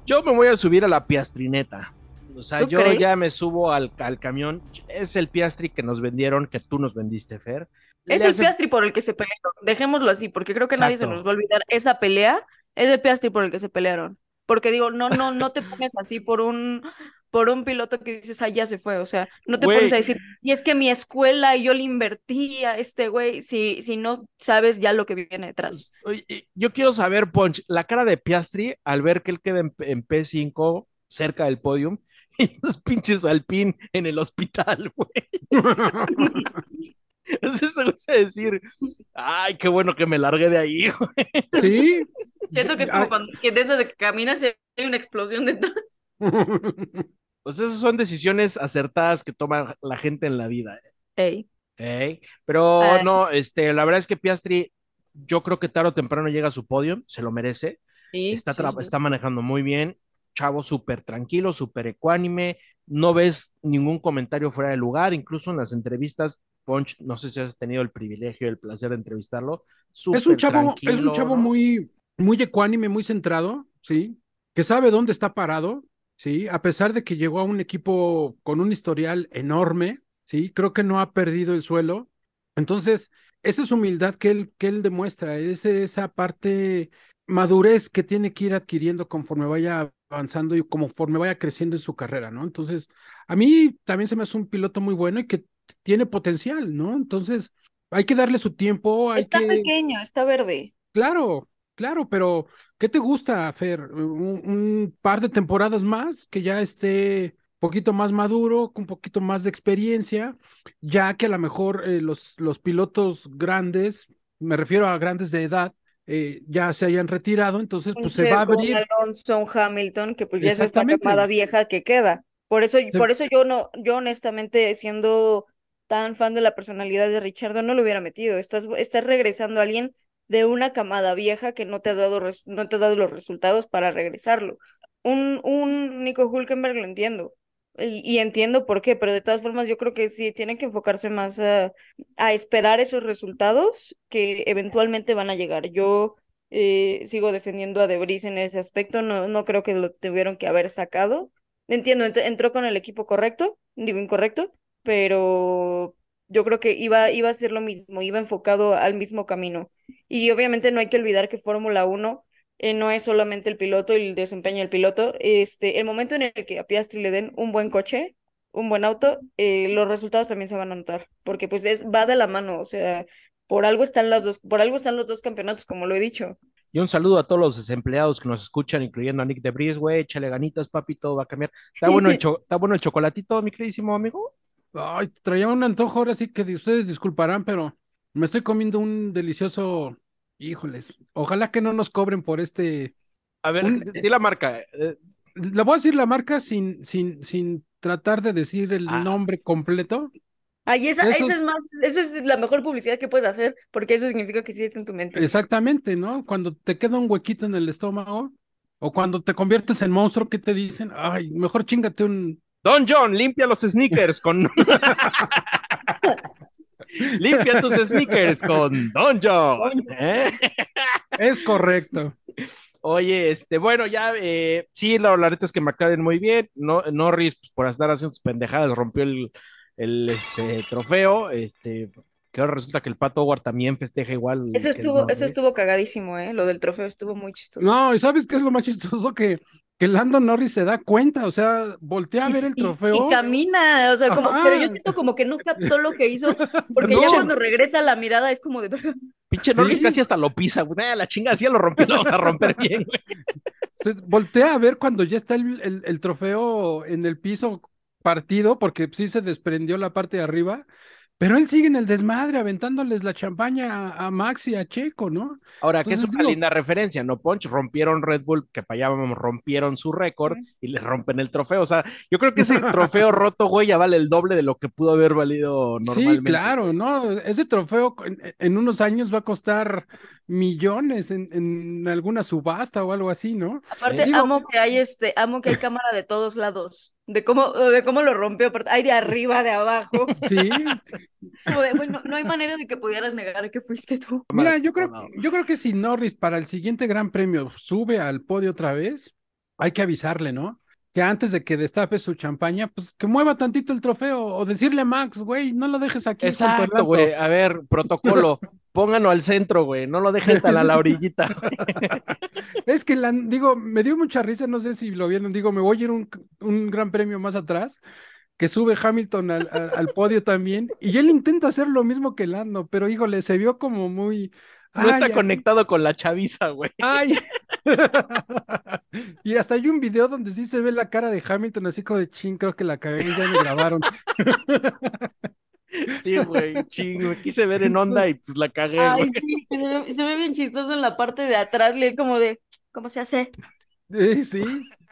Yo me voy a subir a la piastrineta. O sea, ¿Tú yo crees? ya me subo al, al camión. Es el piastri que nos vendieron, que tú nos vendiste, Fer. Es Le el hace- Piastri por el que se pelearon. Dejémoslo así, porque creo que nadie se nos va a olvidar esa pelea. Es el Piastri por el que se pelearon. Porque digo, no, no, no te pones así por un, por un piloto que dices, ah, ya se fue. O sea, no te pones a decir, y es que mi escuela y yo le invertí a este güey, si, si no sabes ya lo que viene detrás. Yo quiero saber, Ponch, la cara de Piastri al ver que él queda en, en P5 cerca del podium y los pinches Alpine en el hospital, güey. Es eso es decir, ay, qué bueno que me largué de ahí, güey. Sí. Siento que es como cuando que de esas de que caminas y hay una explosión detrás. Pues esas son decisiones acertadas que toma la gente en la vida. ¿eh? Ey. Ey, Pero Ay. no, este, la verdad es que Piastri, yo creo que tarde o temprano llega a su podio, se lo merece. Sí, está, sí, tra- sí. está manejando muy bien, chavo súper tranquilo, súper ecuánime, no ves ningún comentario fuera de lugar, incluso en las entrevistas, Ponch, no sé si has tenido el privilegio, el placer de entrevistarlo, Es un chavo, es un chavo ¿no? muy, muy ecuánime, muy centrado, ¿sí? Que sabe dónde está parado, ¿sí? A pesar de que llegó a un equipo con un historial enorme, ¿sí? Creo que no ha perdido el suelo. Entonces, esa es humildad que él, que él demuestra, es esa parte madurez que tiene que ir adquiriendo conforme vaya avanzando y conforme vaya creciendo en su carrera, ¿no? Entonces, a mí también se me hace un piloto muy bueno y que tiene potencial, ¿no? Entonces, hay que darle su tiempo, hay Está que... pequeño, está verde. Claro, claro, pero ¿qué te gusta, Fer? Un, un par de temporadas más que ya esté un poquito más maduro, con un poquito más de experiencia, ya que a lo mejor eh, los, los pilotos grandes, me refiero a grandes de edad, eh, ya se hayan retirado, entonces pues se va a abrir. Alonso, un Hamilton, que pues ya es esta camada vieja que queda. Por eso, Se- por eso yo no, yo honestamente, siendo tan fan de la personalidad de Richardo, no lo hubiera metido. Estás, estás regresando a alguien de una camada vieja que no te ha dado, no te ha dado los resultados para regresarlo. Un, un Nico Hulkenberg lo entiendo. Y, entiendo por qué, pero de todas formas yo creo que sí tienen que enfocarse más a, a esperar esos resultados que eventualmente van a llegar. Yo eh, sigo defendiendo a Debris en ese aspecto, no, no creo que lo tuvieron que haber sacado. Entiendo, ent- entró con el equipo correcto, digo incorrecto, pero yo creo que iba, iba a ser lo mismo, iba enfocado al mismo camino. Y obviamente no hay que olvidar que Fórmula 1 eh, no es solamente el piloto y el desempeño del piloto. Este, el momento en el que a Piastri le den un buen coche, un buen auto, eh, los resultados también se van a notar, porque pues es, va de la mano, o sea, por algo están las dos, por algo están los dos campeonatos, como lo he dicho. Y un saludo a todos los desempleados que nos escuchan, incluyendo a Nick Debris, güey, échale ganitas, papi, todo va a cambiar. ¿Está bueno el, cho- ¿está bueno el chocolatito, mi queridísimo amigo? Ay, traía un antojo, ahora sí que de ustedes disculparán, pero me estoy comiendo un delicioso, híjoles, ojalá que no nos cobren por este, A ver, Un- di la marca. eh, le voy a decir la marca sin, sin, sin tratar de decir el Ah. nombre completo. Ay, esa, Eso- esa es más, eso es la mejor publicidad que puedes hacer, porque eso significa que sí es en tu mente. Exactamente, ¿no? Cuando te queda un huequito en el estómago o cuando te conviertes en monstruo, ¿qué te dicen? Ay, mejor chingate un... Don John, limpia los sneakers con. limpia tus sneakers con Don John. ¿eh? Es correcto. Oye, este, bueno, ya, eh, sí, la, la neta es que McLaren muy bien. No, Norris, pues, por estar haciendo sus pendejadas, rompió el, el este, trofeo. Este, que ahora resulta que el Pato Howard también festeja igual. Eso estuvo, eso estuvo cagadísimo, ¿eh? Lo del trofeo estuvo muy chistoso. No, ¿y sabes qué es lo más chistoso? Que, que Lando Norris se da cuenta, o sea, voltea a Y- ver el trofeo. Y, camina, o sea, como, Ajá. pero yo siento como que no captó lo que hizo, porque ya No. cuando regresa la mirada es como de, Pinche Norris Sí. casi hasta lo pisa, güey. Ah, la chinga, sí ya lo rompió, lo vamos a romper bien, güey. Se voltea a ver cuando ya está el, el- el trofeo en el piso partido, porque sí se desprendió la parte de arriba, pero él sigue en el desmadre, aventándoles la champaña a, Max y a Checo, ¿no? Ahora, que es una digo- linda referencia, ¿no, Ponch? Rompieron Red Bull, que para allá vamos, rompieron su récord y le rompen el trofeo. O sea, yo creo que ese trofeo roto, güey, ya vale el doble de lo que pudo haber valido normalmente. Sí, claro, ¿no? Ese trofeo en, en unos años va a costar millones en, en alguna subasta o algo así, ¿no? aparte Digo- amo que hay este, amo que hay cámara de todos lados, de cómo, de cómo lo rompió, hay de arriba, de abajo, Sí, de, güey, no, hay manera de que pudieras negar que fuiste tú. Mira, yo creo, yo creo que si Norris para el siguiente Gran Premio sube al podio otra vez, hay que avisarle, ¿no? Que antes de que destape su champaña, pues que mueva tantito el trofeo o decirle a Max, güey, no lo dejes aquí. Exacto, alto". güey. A ver, protocolo. Pónganlo al centro, güey. No lo dejen tan a la orillita. Es que, la, digo, me dio mucha risa, no sé si lo vieron, digo, me voy a ir un, un Gran Premio más atrás, que sube Hamilton al, al- al podio también, y él intenta hacer lo mismo que Lando, pero híjole, se vio como muy... No está "Ay, conectado con la chaviza, güey. Ay. y hasta hay un video donde sí se ve la cara de Hamilton, así como de ching, creo que la cagué, ya me grabaron. Sí, güey. Ching, me quise ver en onda y pues la cagué, Ay, güey. sí, se ve, se ve bien chistoso en la parte de atrás, le como de, ¿cómo se hace? Eh, sí.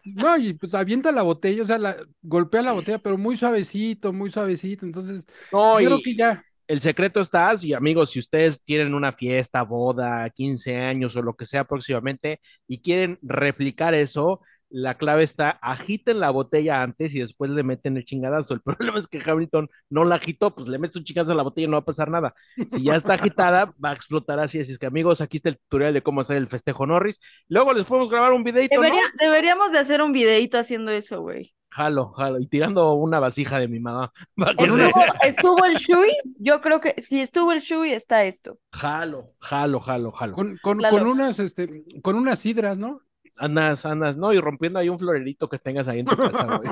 No, y pues avienta la botella, o sea, la, golpea la botella, pero muy suavecito, muy suavecito. Entonces, No, yo creo que ya. El secreto está, si amigos, si ustedes tienen una fiesta, boda, 15 años o lo que sea próximamente y quieren replicar eso, la clave está, agiten la botella antes y después le meten el chingadazo. El problema es que Hamilton no la agitó, pues le metes un chingadazo a la botella y no va a pasar nada. Si ya está agitada, va a explotar así. Así es que amigos, aquí está el tutorial de cómo hacer el festejo Norris. Luego les podemos grabar un videito, ¿no? Debería- deberíamos de hacer un videito haciendo eso, güey. Jalo, jalo. Y tirando una vasija de mi mamá. Estuvo, estuvo el Shui, yo creo que si estuvo el Shui está esto. Jalo, jalo, jalo, jalo. Con, con, Claro. con unas, este, con unas sidras, ¿no? Andas, andas, no, y rompiendo ahí un florerito que tengas ahí en tu casa, güey.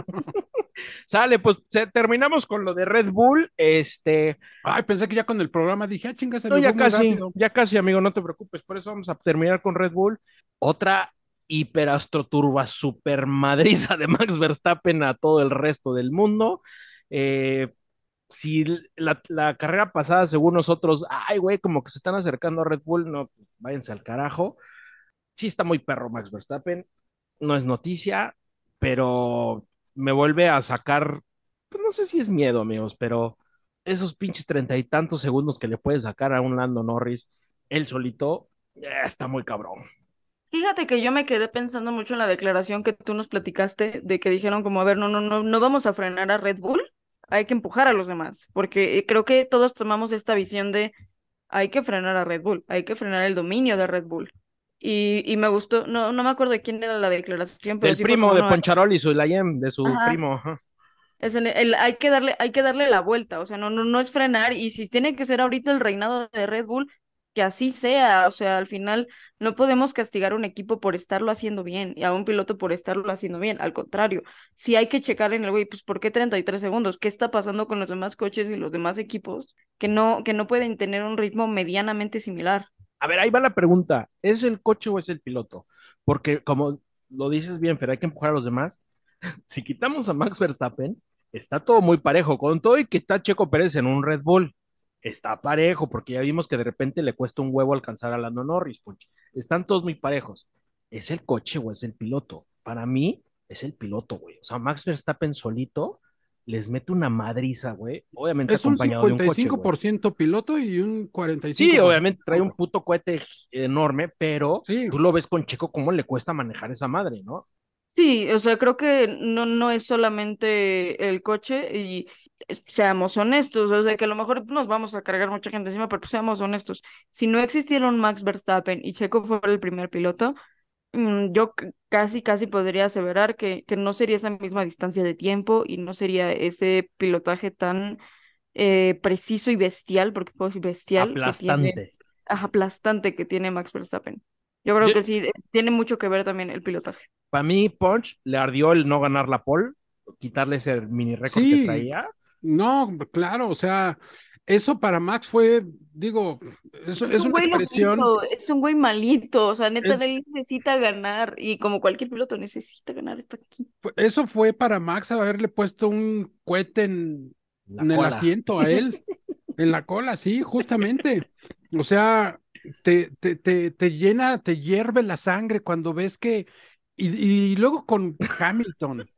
Sale, pues se- terminamos con lo de Red Bull. Este, Ay, pensé que ya con el programa dije, ah, chinga, se no, ya casi, rápido. ya casi, amigo, no te preocupes. Por eso vamos a terminar con Red Bull. Otra hiperastroturba super madriza de Max Verstappen a todo el resto del mundo. Eh, si la, carrera pasada, según nosotros, ay, güey, como que se están acercando a Red Bull, no, váyanse al carajo. Sí está muy perro Max Verstappen, no es noticia, pero me vuelve a sacar, pues, no sé si es miedo, amigos, pero esos pinches treinta y tantos segundos que le puede sacar a un Lando Norris, él solito, eh, está muy cabrón. Fíjate que yo me quedé pensando mucho en la declaración que tú nos platicaste de que dijeron como, a ver, no, no, no, no vamos a frenar a Red Bull, hay que empujar a los demás, porque eh, creo que todos tomamos esta visión de hay que frenar a Red Bull, hay que frenar el dominio de Red Bull. Y, y me gustó, no, no me acuerdo de quién era la declaración, pero El sí primo de no, Poncharol y su Layem, de su Ajá. primo. es el, hay que darle, hay que darle la vuelta, o sea, no, no, no es frenar, y si tiene que ser ahorita el reinado de Red Bull, que así sea, o sea, al final no podemos castigar a un equipo por estarlo haciendo bien y a un piloto por estarlo haciendo bien, al contrario, si hay que checar en el güey, pues ¿por qué 33 segundos? ¿Qué está pasando con los demás coches y los demás equipos que no, que no pueden tener un ritmo medianamente similar? A ver, ahí va la pregunta. ¿Es el coche o es el piloto? Porque como lo dices bien, Fer, hay que empujar a los demás. Si quitamos a Max Verstappen, está todo muy parejo. Con todo y que está Checo Pérez en un Red Bull, está parejo, porque ya vimos que de repente le cuesta un huevo alcanzar a Lando Norris. Están todos muy parejos. ¿Es el coche o es el piloto? Para mí, es el piloto, güey. O sea, Max Verstappen solito les mete una madriza, güey. Obviamente Es un acompañado de un coche. 55% piloto y un 45%. Sí, obviamente trae un puto cohete enorme, pero Sí. tú lo ves con Checo cómo le cuesta manejar esa madre, ¿no? Sí, o sea, creo que no, no es solamente el coche y seamos honestos, o sea, que a lo mejor nos vamos a cargar mucha gente encima, pero pues seamos honestos. Si no existiera un Max Verstappen y Checo fuera el primer piloto, mm, yo casi, casi podría aseverar que, que no sería esa misma distancia de tiempo y no sería ese pilotaje tan eh, preciso y bestial, porque puedo decir bestial, que tiene, Aplastante. ajá, aplastante que tiene Max Verstappen. Yo creo Yo- que sí, eh, tiene mucho que ver también el pilotaje. Para mí, Punch le ardió el no ganar la pole, quitarle ese mini récord Sí. que traía. No, claro, o sea, eso para Max fue, digo, eso Es es un una güey loquito, es un güey malito, o sea, neta, Es- él necesita ganar y como cualquier piloto necesita ganar, está aquí. Eso fue para Max haberle puesto un cohete en, en el asiento a él, en la cola, sí, justamente. O sea, te, te, te, te llena, te hierve la sangre cuando ves que, y, y luego con Hamilton,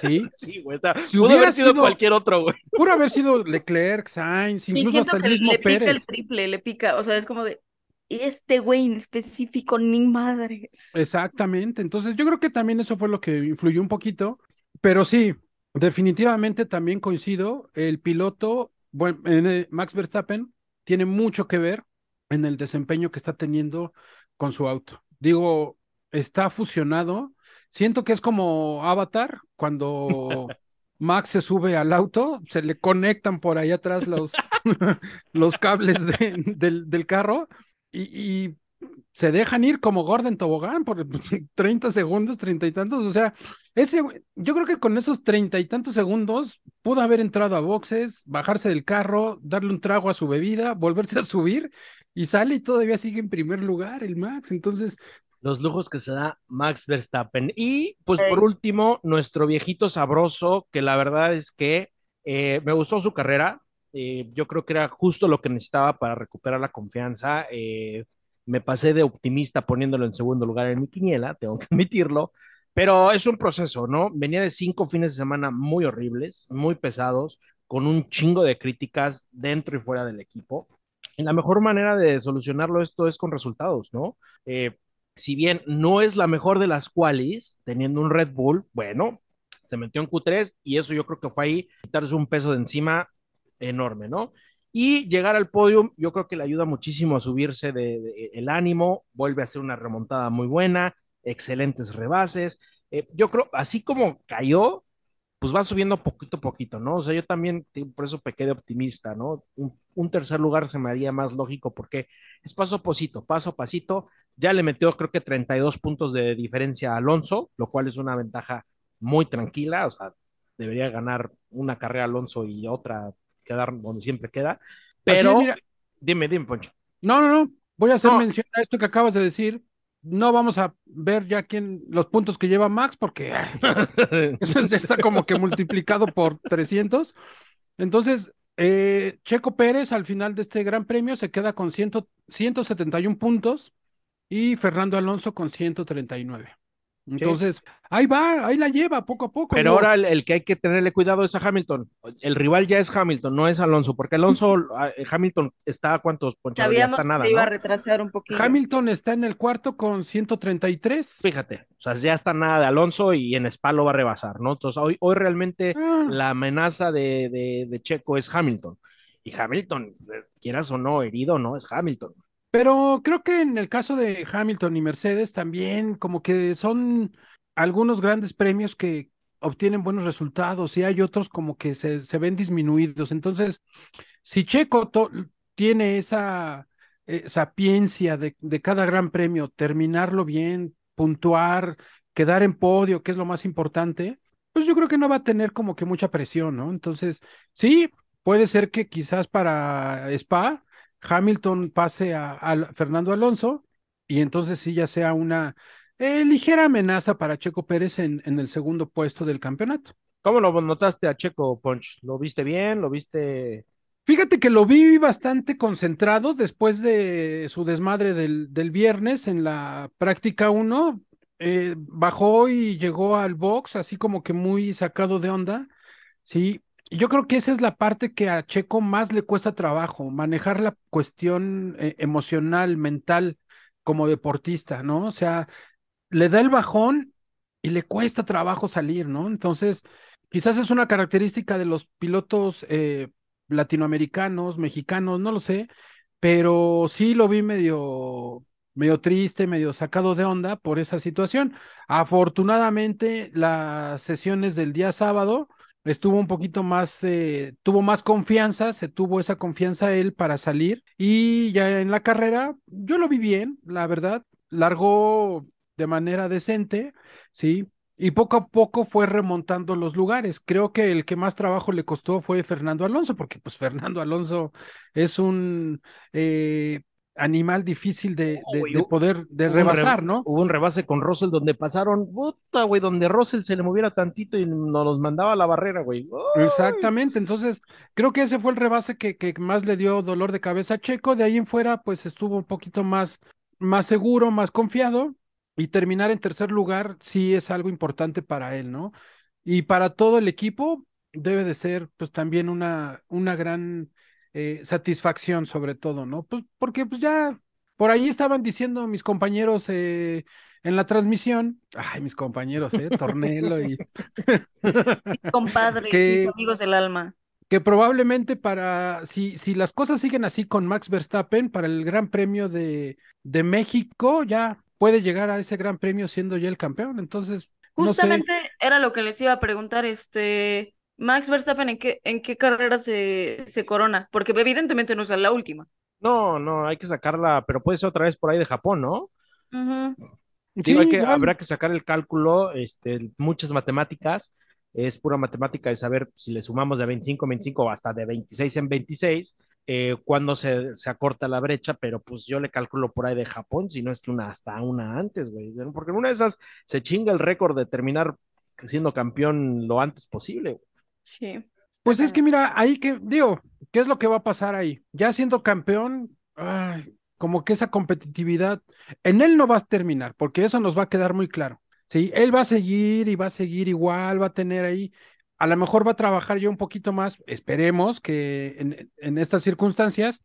¿sí? Sí, güey. o sea, Si pudo hubiera haber sido sido- cualquier otro, güey. Pudo haber sido Leclerc, Sainz, Y incluso siento hasta que el mismo le pica el triple, le pica, o sea, es como de, este güey en específico, ni madres. Exactamente. Entonces, yo creo que también eso fue lo que influyó un poquito, pero sí, definitivamente también coincido, el piloto, bueno, en, eh, Max Verstappen tiene mucho que ver en el desempeño que está teniendo con su auto. Digo, está fusionado. Siento que es como Avatar, cuando Max se sube al auto, se le conectan por ahí atrás los, los cables de- del, del carro y, y se dejan ir como Gordon Tobogán por 30 segundos, treinta y tantos. O sea, ese, yo creo que con esos treinta y tantos segundos pudo haber entrado a boxes, bajarse del carro, darle un trago a su bebida, volverse a subir y sale y todavía sigue en primer lugar el Max. Entonces, Los lujos que se da Max Verstappen. Y, pues, por último, nuestro viejito sabroso, que la verdad es que eh, me gustó su carrera. Eh, yo creo que era justo lo que necesitaba para recuperar la confianza. Eh, me pasé de optimista poniéndolo en segundo lugar en mi quiniela, tengo que admitirlo, pero es un proceso, ¿no? Venía de cinco fines de semana muy horribles, muy pesados, con un chingo de críticas dentro y fuera del equipo. Y la mejor manera de solucionarlo esto es con resultados, ¿no? Eh, si bien no es la mejor de las cuales, teniendo un Red Bull, bueno, se metió en Q3 y eso yo creo que fue ahí quitarse un peso de encima enorme, ¿no? Y llegar al podio, yo creo que le ayuda muchísimo a subirse de- el ánimo, vuelve a hacer una remontada muy buena, excelentes rebases. Eh, yo creo, así como cayó, pues va subiendo poquito a poquito, ¿no? O sea, yo también por eso pequé de optimista, ¿no? Un, un tercer lugar se me haría más lógico porque es paso a pasito, paso a pasito. Ya le metió creo que 32 puntos de diferencia a Alonso, lo cual es una ventaja muy tranquila, o sea, debería ganar una carrera Alonso y otra quedar donde siempre queda. Es, Pero, dime, dime, Poncho. no, no, no. Voy a hacer No. mención a esto que acabas de decir. No vamos a ver ya quién los puntos que lleva Max, porque eso ya está como que multiplicado por 300. Entonces, eh, Checo Pérez al final de este gran premio se queda con 100 171 puntos y Fernando Alonso con 139. Entonces, ahí va, ahí la lleva poco a poco. Pero ahora el, el que hay que tenerle cuidado es a Hamilton. El rival ya es Hamilton, no es Alonso, porque Alonso, ah, Hamilton está a cuántos, Poncho? Ya Sabíamos está que nada, se iba a ¿no? retrasar un poquito. Hamilton está en el cuarto con 133. Fíjate, o sea, ya está nada de Alonso y en Spa lo va a rebasar, ¿no? Entonces, hoy, hoy realmente Ah, la amenaza de, de, de Checo es Hamilton. Y Hamilton, eh, quieras o no, herido, ¿no? Es Hamilton. Pero creo que en el caso de Hamilton y Mercedes también como que son algunos grandes premios que obtienen buenos resultados y hay otros como que se, se ven disminuidos. Entonces, si Checo tiene esa eh, sapiencia de, de cada gran premio, terminarlo bien, puntuar, quedar en podio, que es lo más importante, pues yo creo que no va a tener como que mucha presión, ¿no? Entonces, sí, puede ser que quizás para Spa Hamilton pase a, a Fernando Alonso y entonces sí ya sea una eh, ligera amenaza para Checo Pérez en, en el segundo puesto del campeonato. ¿Cómo lo notaste a Checo, Ponch? ¿Lo viste bien? ¿Lo viste...? Fíjate que lo vi bastante concentrado después de su desmadre del, del viernes en la práctica 1. eh, bajó y llegó al box así como que muy sacado de onda. Sí, yo creo que esa es la parte que a Checo más le cuesta trabajo, manejar la cuestión eh, emocional, mental como deportista, ¿no? O sea, le da el bajón y le cuesta trabajo salir, ¿no? Entonces, quizás es una característica de los pilotos eh, latinoamericanos, mexicanos, no lo sé, pero sí lo vi medio, medio triste, medio sacado de onda por esa situación. Afortunadamente, las sesiones del día sábado estuvo un poquito más, eh, tuvo más confianza, se tuvo esa confianza él para salir y ya en la carrera yo lo vi bien, la verdad, largó de manera decente, ¿sí? Y poco a poco fue remontando los lugares. Creo que el que más trabajo le costó fue Fernando Alonso, porque pues Fernando Alonso es un eh, animal difícil de, poder, de rebasar, ¿no? Hubo un rebase con Russell donde pasaron, puta, güey, donde Russell se le moviera tantito y nos los mandaba a la barrera, güey. Exactamente, entonces creo que ese fue el rebase que, que más le dio dolor de cabeza a Checo, de ahí en fuera pues estuvo un poquito más, más seguro, más confiado y terminar en tercer lugar sí es algo importante para él, ¿no? Y para todo el equipo debe de ser pues también una, una gran eh, satisfacción sobre todo, ¿no? Pues porque pues ya por ahí estaban diciendo mis compañeros eh, en la transmisión, ay, mis compañeros, eh, Tornelo y... Compadres, que- mis amigos del alma. que probablemente para, si, si las cosas siguen así con Max Verstappen, para el Gran Premio de, de México, ya puede llegar a ese Gran Premio siendo ya el campeón. Entonces, no sé. Justamente era lo que les iba a preguntar, este, Max Verstappen, ¿en qué, en qué carrera se, se corona? Porque evidentemente no es la última. No, no, hay que sacarla, pero puede ser otra vez por ahí de Japón, ¿no? Digo, hay que, habrá que sacar el cálculo, este, muchas matemáticas, es pura matemática de saber si le sumamos de 25 en 25 o hasta de 26 en 26, eh, cuándo se, se acorta la brecha, pero pues yo le calculo por ahí de Japón, si no es que una hasta una antes, güey, porque en una de esas se chinga el récord de terminar siendo campeón lo antes posible. güey. Sí. Pues es que mira, ahí que, digo, ¿qué es lo que va a pasar ahí? Ya siendo campeón, ay, como que esa competitividad en él no va a terminar, porque eso nos va a quedar muy claro. Sí, él va a seguir y va a seguir igual, va a tener ahí, a lo mejor va a trabajar ya un poquito más, esperemos que en, en estas circunstancias,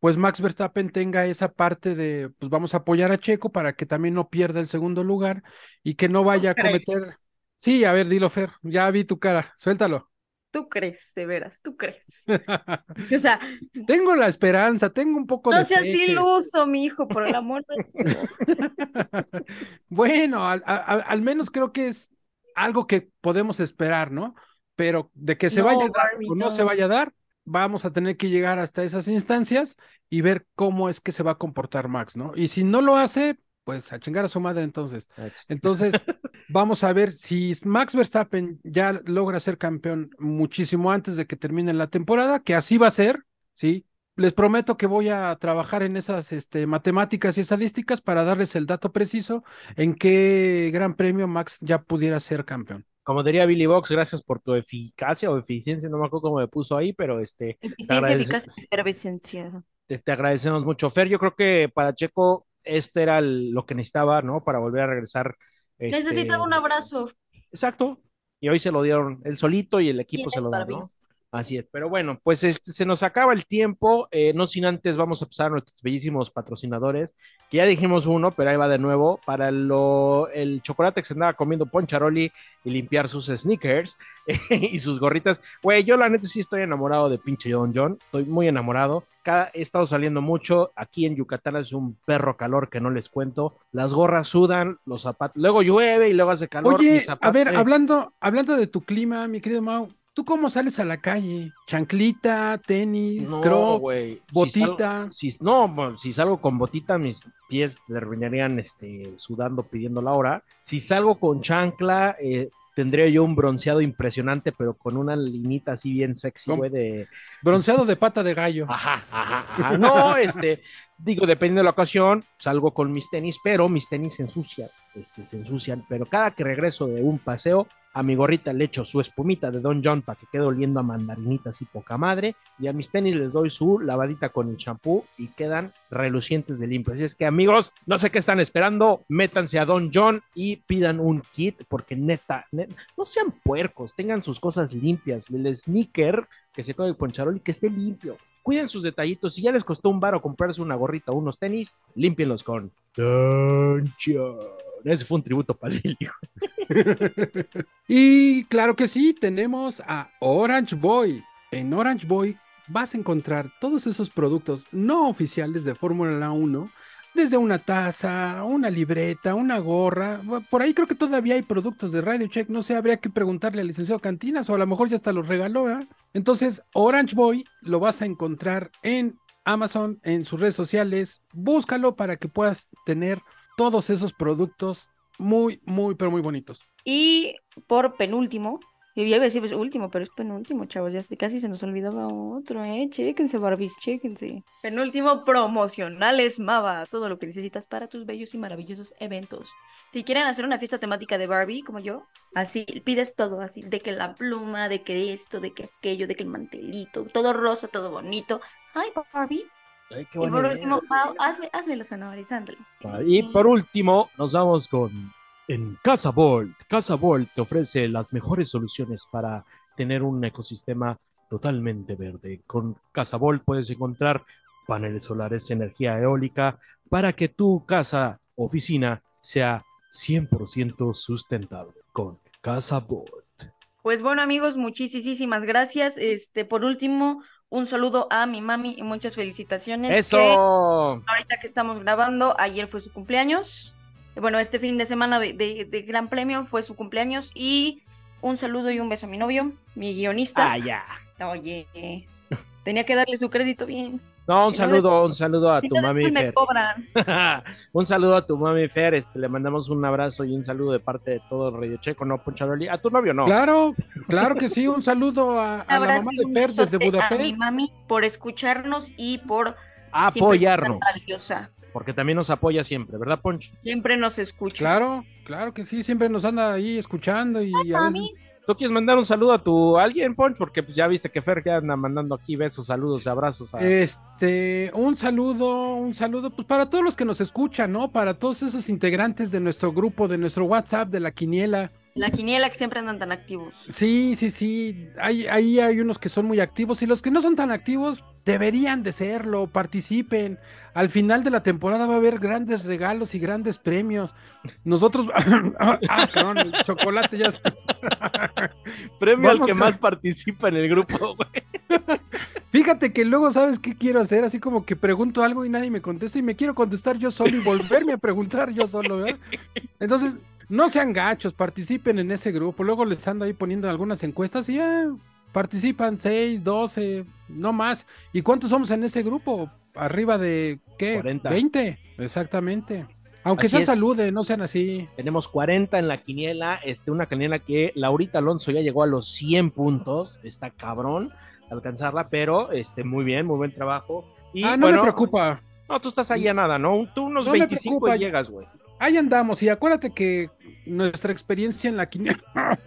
pues Max Verstappen tenga esa parte de, pues vamos a apoyar a Checo para que también no pierda el segundo lugar y que no vaya a cometer. Sí, a ver, dilo, Fer, ya vi tu cara, suéltalo. Tú crees, de veras, tú crees. O sea, tengo la esperanza, tengo un poco no de seas fe que- iluso, mi hijo, por el amor de Dios. Bueno, al, menos creo que es algo que podemos esperar, ¿no? Pero de que se No, vaya a dar Barbie, o no, no. se vaya a dar, vamos a tener que llegar hasta esas instancias y ver cómo es que se va a comportar Max, ¿no? Y si no lo hace, pues a chingar a su madre entonces. Entonces, vamos a ver si Max Verstappen ya logra ser campeón muchísimo antes de que termine la temporada, que así va a ser, ¿sí? Les prometo que voy a trabajar en esas este, matemáticas y estadísticas para darles el dato preciso en qué gran premio Max ya pudiera ser campeón. Como diría Billy Box, gracias por tu eficacia o eficiencia, no me acuerdo cómo me puso ahí, pero este, Eficiencia, eficacia y efervescencia. te, te agradecemos mucho. Fer, yo creo que para Checo este era el- lo que necesitaba, ¿no? Para volver a regresar. este, Necesitaba un abrazo. Exacto. Y hoy se lo dieron él solito y el equipo se lo? ¿no? Así es. Pero bueno, pues este, se nos acaba el tiempo. eh, no sin antes vamos a pasar a nuestros bellísimos patrocinadores, que ya dijimos uno, pero ahí va de nuevo, para lo, el chocolate que se andaba comiendo Poncharoli y limpiar sus sneakers y sus gorritas. Güey, yo la neta sí estoy enamorado de pinche Don John. Estoy muy enamorado. Cada, he estado saliendo mucho. Aquí en Yucatán es un perro calor que no les cuento. Las gorras sudan, los zapatos. Luego llueve y luego hace calor. Oye, a ver, eh, hablando, hablando de tu clima, mi querido Mau, ¿tú cómo sales a la calle? ¿Chanclita, tenis, No, crocs, güey. Si botita? salgo- si- no, si salgo con botita, mis pies terminarían este, sudando pidiendo la hora. Si salgo con chancla, eh, tendría yo un bronceado impresionante, pero con una linita así bien sexy, güey, de... Bronceado de pata de gallo. Ajá, ajá, ajá. No, este, digo, dependiendo de la ocasión, salgo con mis tenis, pero mis tenis se ensucian, este, se ensucian, pero cada que regreso de un paseo, a mi gorrita le echo su espumita de Don John para que quede oliendo a mandarinita así poca madre, y a mis tenis les doy su lavadita con el champú y quedan relucientes de limpio. Así es que amigos, no sé qué están esperando, métanse a Don John y pidan un kit, porque neta, net- no sean puercos, tengan sus cosas limpias, el sneaker que se come el poncharol y que esté limpio. Cuiden sus detallitos. Si ya les costó un baro comprarse una gorrita o unos tenis, límpienlos con Don John. Ese fue un tributo para Lili. Y claro que sí, tenemos a Orange Boy. En Orange Boy vas a encontrar todos esos productos no oficiales de Fórmula 1, desde una taza, una libreta, una gorra. Por ahí creo que todavía hay productos de Radio Check. No sé, habría que preguntarle al licenciado Cantinas o a lo mejor ya hasta los regaló. Entonces, Orange Boy lo vas a encontrar en Amazon, en sus redes sociales. Búscalo para que puedas tener todos esos productos muy, muy, pero muy bonitos. Y por penúltimo, yo ya iba a decir pues, último, pero es penúltimo, chavos, ya casi se nos olvidaba otro, eh, chéquense, Barbies, chéquense. Penúltimo promocionales Mava, todo lo que necesitas para tus bellos y maravillosos eventos. Si quieren hacer una fiesta temática de Barbie, como yo, así, pides todo, así, de que la pluma, de que esto, de que aquello, de que el mantelito, todo rosa, todo bonito. Ay, Barbie. Ay, qué Y por último, Mau, hazme, hazme los honores, ándale. Y por último, nos vamos con en Casa Volt. Casa Volt te ofrece las mejores soluciones para tener un ecosistema totalmente verde. Con Casa Volt puedes encontrar paneles solares, energía eólica, para que tu casa, oficina, sea 100% sustentable. Con Casa Volt. Pues bueno, amigos, muchísimas gracias. Este, por último, un saludo a mi mami y muchas felicitaciones. que ¡Eso! ahorita que estamos grabando, ayer fue su cumpleaños. Bueno, este fin de semana de, de- de Gran Premio fue su cumpleaños. Y un saludo y un beso a mi novio, mi guionista. Ah, ya. Oye, tenía que darle su crédito bien. No, un Si no, saludo, un saludo a Si tu no, mami después me Fer. cobran. un saludo a tu mami Fer, este, le mandamos un abrazo y un saludo de parte de todo Radio Checo, ¿no, Poncharoli? A tu novio no. Claro, claro que sí. Un saludo a, a la mamá de un Fer desde besote a mi Budapest. mami por escucharnos y por Apoyarnos, porque también nos apoya siempre, ¿verdad, Ponch? Siempre nos escucha. Claro, claro que sí. Siempre nos anda ahí escuchando y a mami. ¿Tú quieres mandar un saludo a tu alguien, Ponch? Porque pues, ya viste que Fer ya anda mandando aquí besos, saludos y abrazos. Este, un saludo, un saludo, pues para todos los que nos escuchan, ¿no? Para todos esos integrantes de nuestro grupo, de nuestro WhatsApp, de la Quiniela, La quiniela que siempre andan tan activos. Sí, sí, sí. Hay, ahí hay unos que son muy activos y los que no son tan activos deberían de serlo, participen. Al final de la temporada va a haber grandes regalos y grandes premios. Nosotros, ah, cabrón, el chocolate ya. Premio al que a- más participa en el grupo, güey. Fíjate que luego sabes qué quiero hacer, así como que pregunto algo y nadie me contesta y me quiero contestar yo solo y volverme a preguntar yo solo, ¿verdad? Entonces, no sean gachos, participen en ese grupo. Luego les ando ahí poniendo algunas encuestas y ya participan 6, 12, no más. ¿Y cuántos somos en ese grupo? Arriba de ¿qué? 40. 20, exactamente. Aunque Así se es. saluden, no sean así. Tenemos 40 en la quiniela, este, una quiniela que Laurita Alonso ya llegó a los 100 puntos, está cabrón alcanzarla, pero este, muy bien, muy buen trabajo. Y, ah, no bueno, me preocupa. No, tú estás ahí a nada, ¿no? Tú unos No me 25 preocupa. y llegas, güey. Ahí andamos y acuérdate que nuestra experiencia en la quiniela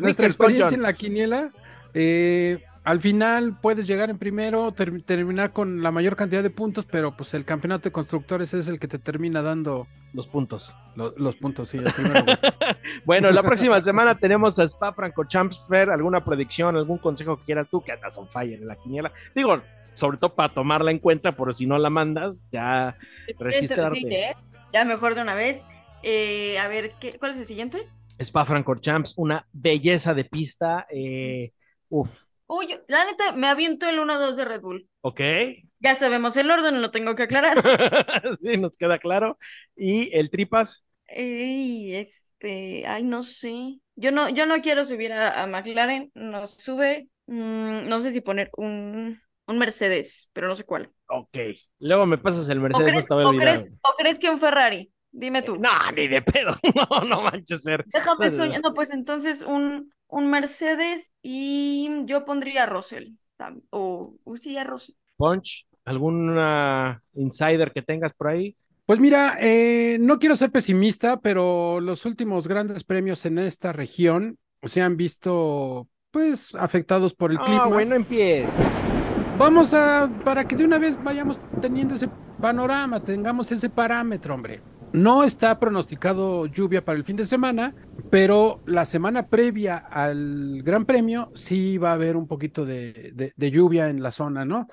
nuestra experiencia en la quiniela, eh, al final puedes llegar en primero, ter- terminar con la mayor cantidad de puntos, pero pues el campeonato de constructores es el que te termina dando Los puntos. lo- los puntos, sí, el primero. Bueno, la próxima semana tenemos a Spa Franco Champs Fair. ¿Alguna predicción, algún consejo que quieras tú que andas on fire en la quiniela? Digo, sobre todo para tomarla en cuenta, por si no la mandas, ya registrarte. Sí, ¿eh? Ya mejor de una vez. Eh, a ver, ¿qué, ¿cuál es el siguiente? Spa Franco Champs, una belleza de pista. Eh, uf, Uy, la neta, me aviento el 1-2 de Red Bull. ok. Ya sabemos el orden, lo tengo que aclarar. sí, nos queda claro. Y el Tripas, Ey, este, ay, no sé. Yo no, yo no quiero subir a, a McLaren, nos sube, mm, no sé si poner un, un Mercedes, pero no sé cuál. ok. Luego me pasas el ¿O Mercedes, no crees, a o crees, o crees que un Ferrari? Dime tú. No, ni de pedo. No, no manches, Fer. Déjame no. soñar. No, pues entonces un, un Mercedes y yo pondría a Russell. O, o sí, a Russell. Punch, ¿alguna insider que tengas por ahí? Pues mira, eh, no quiero ser pesimista, pero los últimos grandes premios en esta región se han visto pues afectados por el Ah, clima. güey, no empieces. Vamos a, para que de una vez vayamos teniendo ese panorama, tengamos ese parámetro, hombre. No está pronosticado lluvia para el fin de semana, pero la semana previa al Gran Premio sí va a haber un poquito de, de- de lluvia en la zona, ¿no?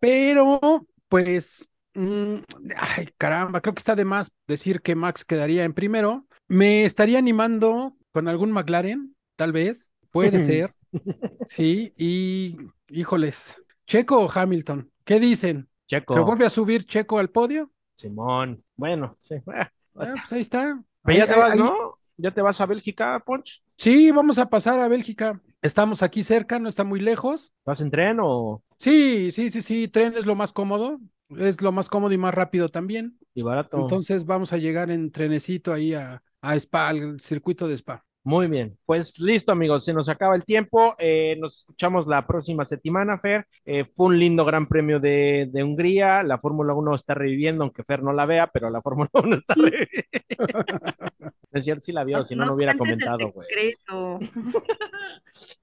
Pero, pues, mm, ay, caramba, creo que está de más decir que Max quedaría en primero. Me estaría animando con algún McLaren, tal vez, puede ser. Sí, y híjoles, Checo o Hamilton, ¿qué dicen? Checo. ¿Se vuelve a subir Checo al podio? Simón. Bueno, sí. Ah, pues ahí está. Pero ya te vas, ahí- ¿no? ¿Ya te vas a Bélgica, Punch? Sí, vamos a pasar a Bélgica. Estamos aquí cerca, no está muy lejos. ¿Vas en tren o Sí, sí, sí, sí, tren es lo más cómodo, es lo más cómodo y más rápido también. y barato? Entonces vamos a llegar en trenecito ahí a, a Spa, al circuito de Spa. Muy bien, pues listo amigos, se nos acaba el tiempo, eh, nos escuchamos la próxima semana, Fer. Eh, fue un lindo gran premio de, de Hungría, la Fórmula 1 está reviviendo, aunque Fer no la vea, pero la Fórmula 1 está reviviendo. es cierto, sí la vio, si no, no hubiera comentado, güey.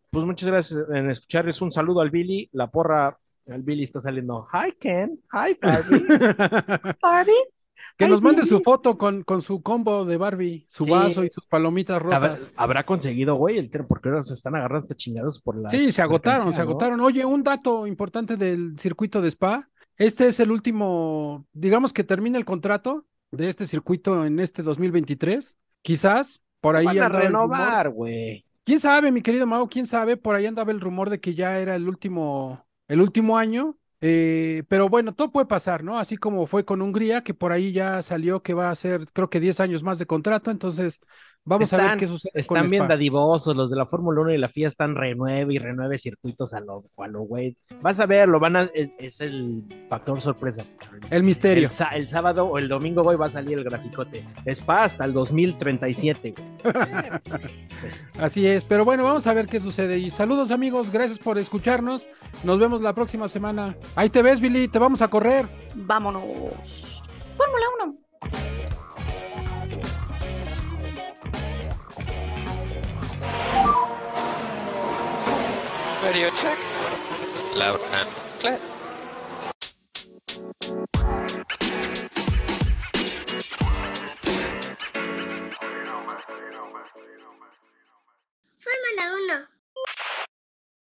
Pues muchas gracias en escucharles, un saludo al Billy, la porra, al Billy está saliendo, hi Ken, hi Barbie. Barbie. Que Ay, nos mande su foto con, con su combo de Barbie, su Sí. vaso y sus palomitas ¿Habrá, rosas. habrá conseguido, güey, el tren? Porque ahora se están agarrando chingados por la. Sí, se agotaron, se agotaron. Oye, un dato importante del circuito de Spa. Este es el último, digamos que termina el contrato de este circuito en este 2023. Quizás por ahí Van a renovar, güey. ¿Quién sabe, mi querido Mau? ¿Quién sabe? Por ahí andaba el rumor de que ya era el último, el último año. Eh, pero bueno, todo puede pasar, ¿no? Así como fue con Hungría, que por ahí ya salió que va a ser, creo que 10 años más de contrato. Entonces, vamos a ver qué sucede con Están bien Spa. dadivosos, los de la Fórmula 1 y la FIA están renueve y renueve circuitos a lo, a lo güey. Vas a ver, lo van a, es, es el factor sorpresa. El misterio. El, sábado o el domingo, güey, va a salir el graficote. Spa hasta el 2037, güey. Pues, Así es, pero bueno, vamos a ver qué sucede. Y saludos amigos, gracias por escucharnos. Nos vemos la próxima semana. Ahí te ves, Billy, te vamos a correr. Vámonos. Fórmula 1. Radio check. Loud and clear. Fórmula 1.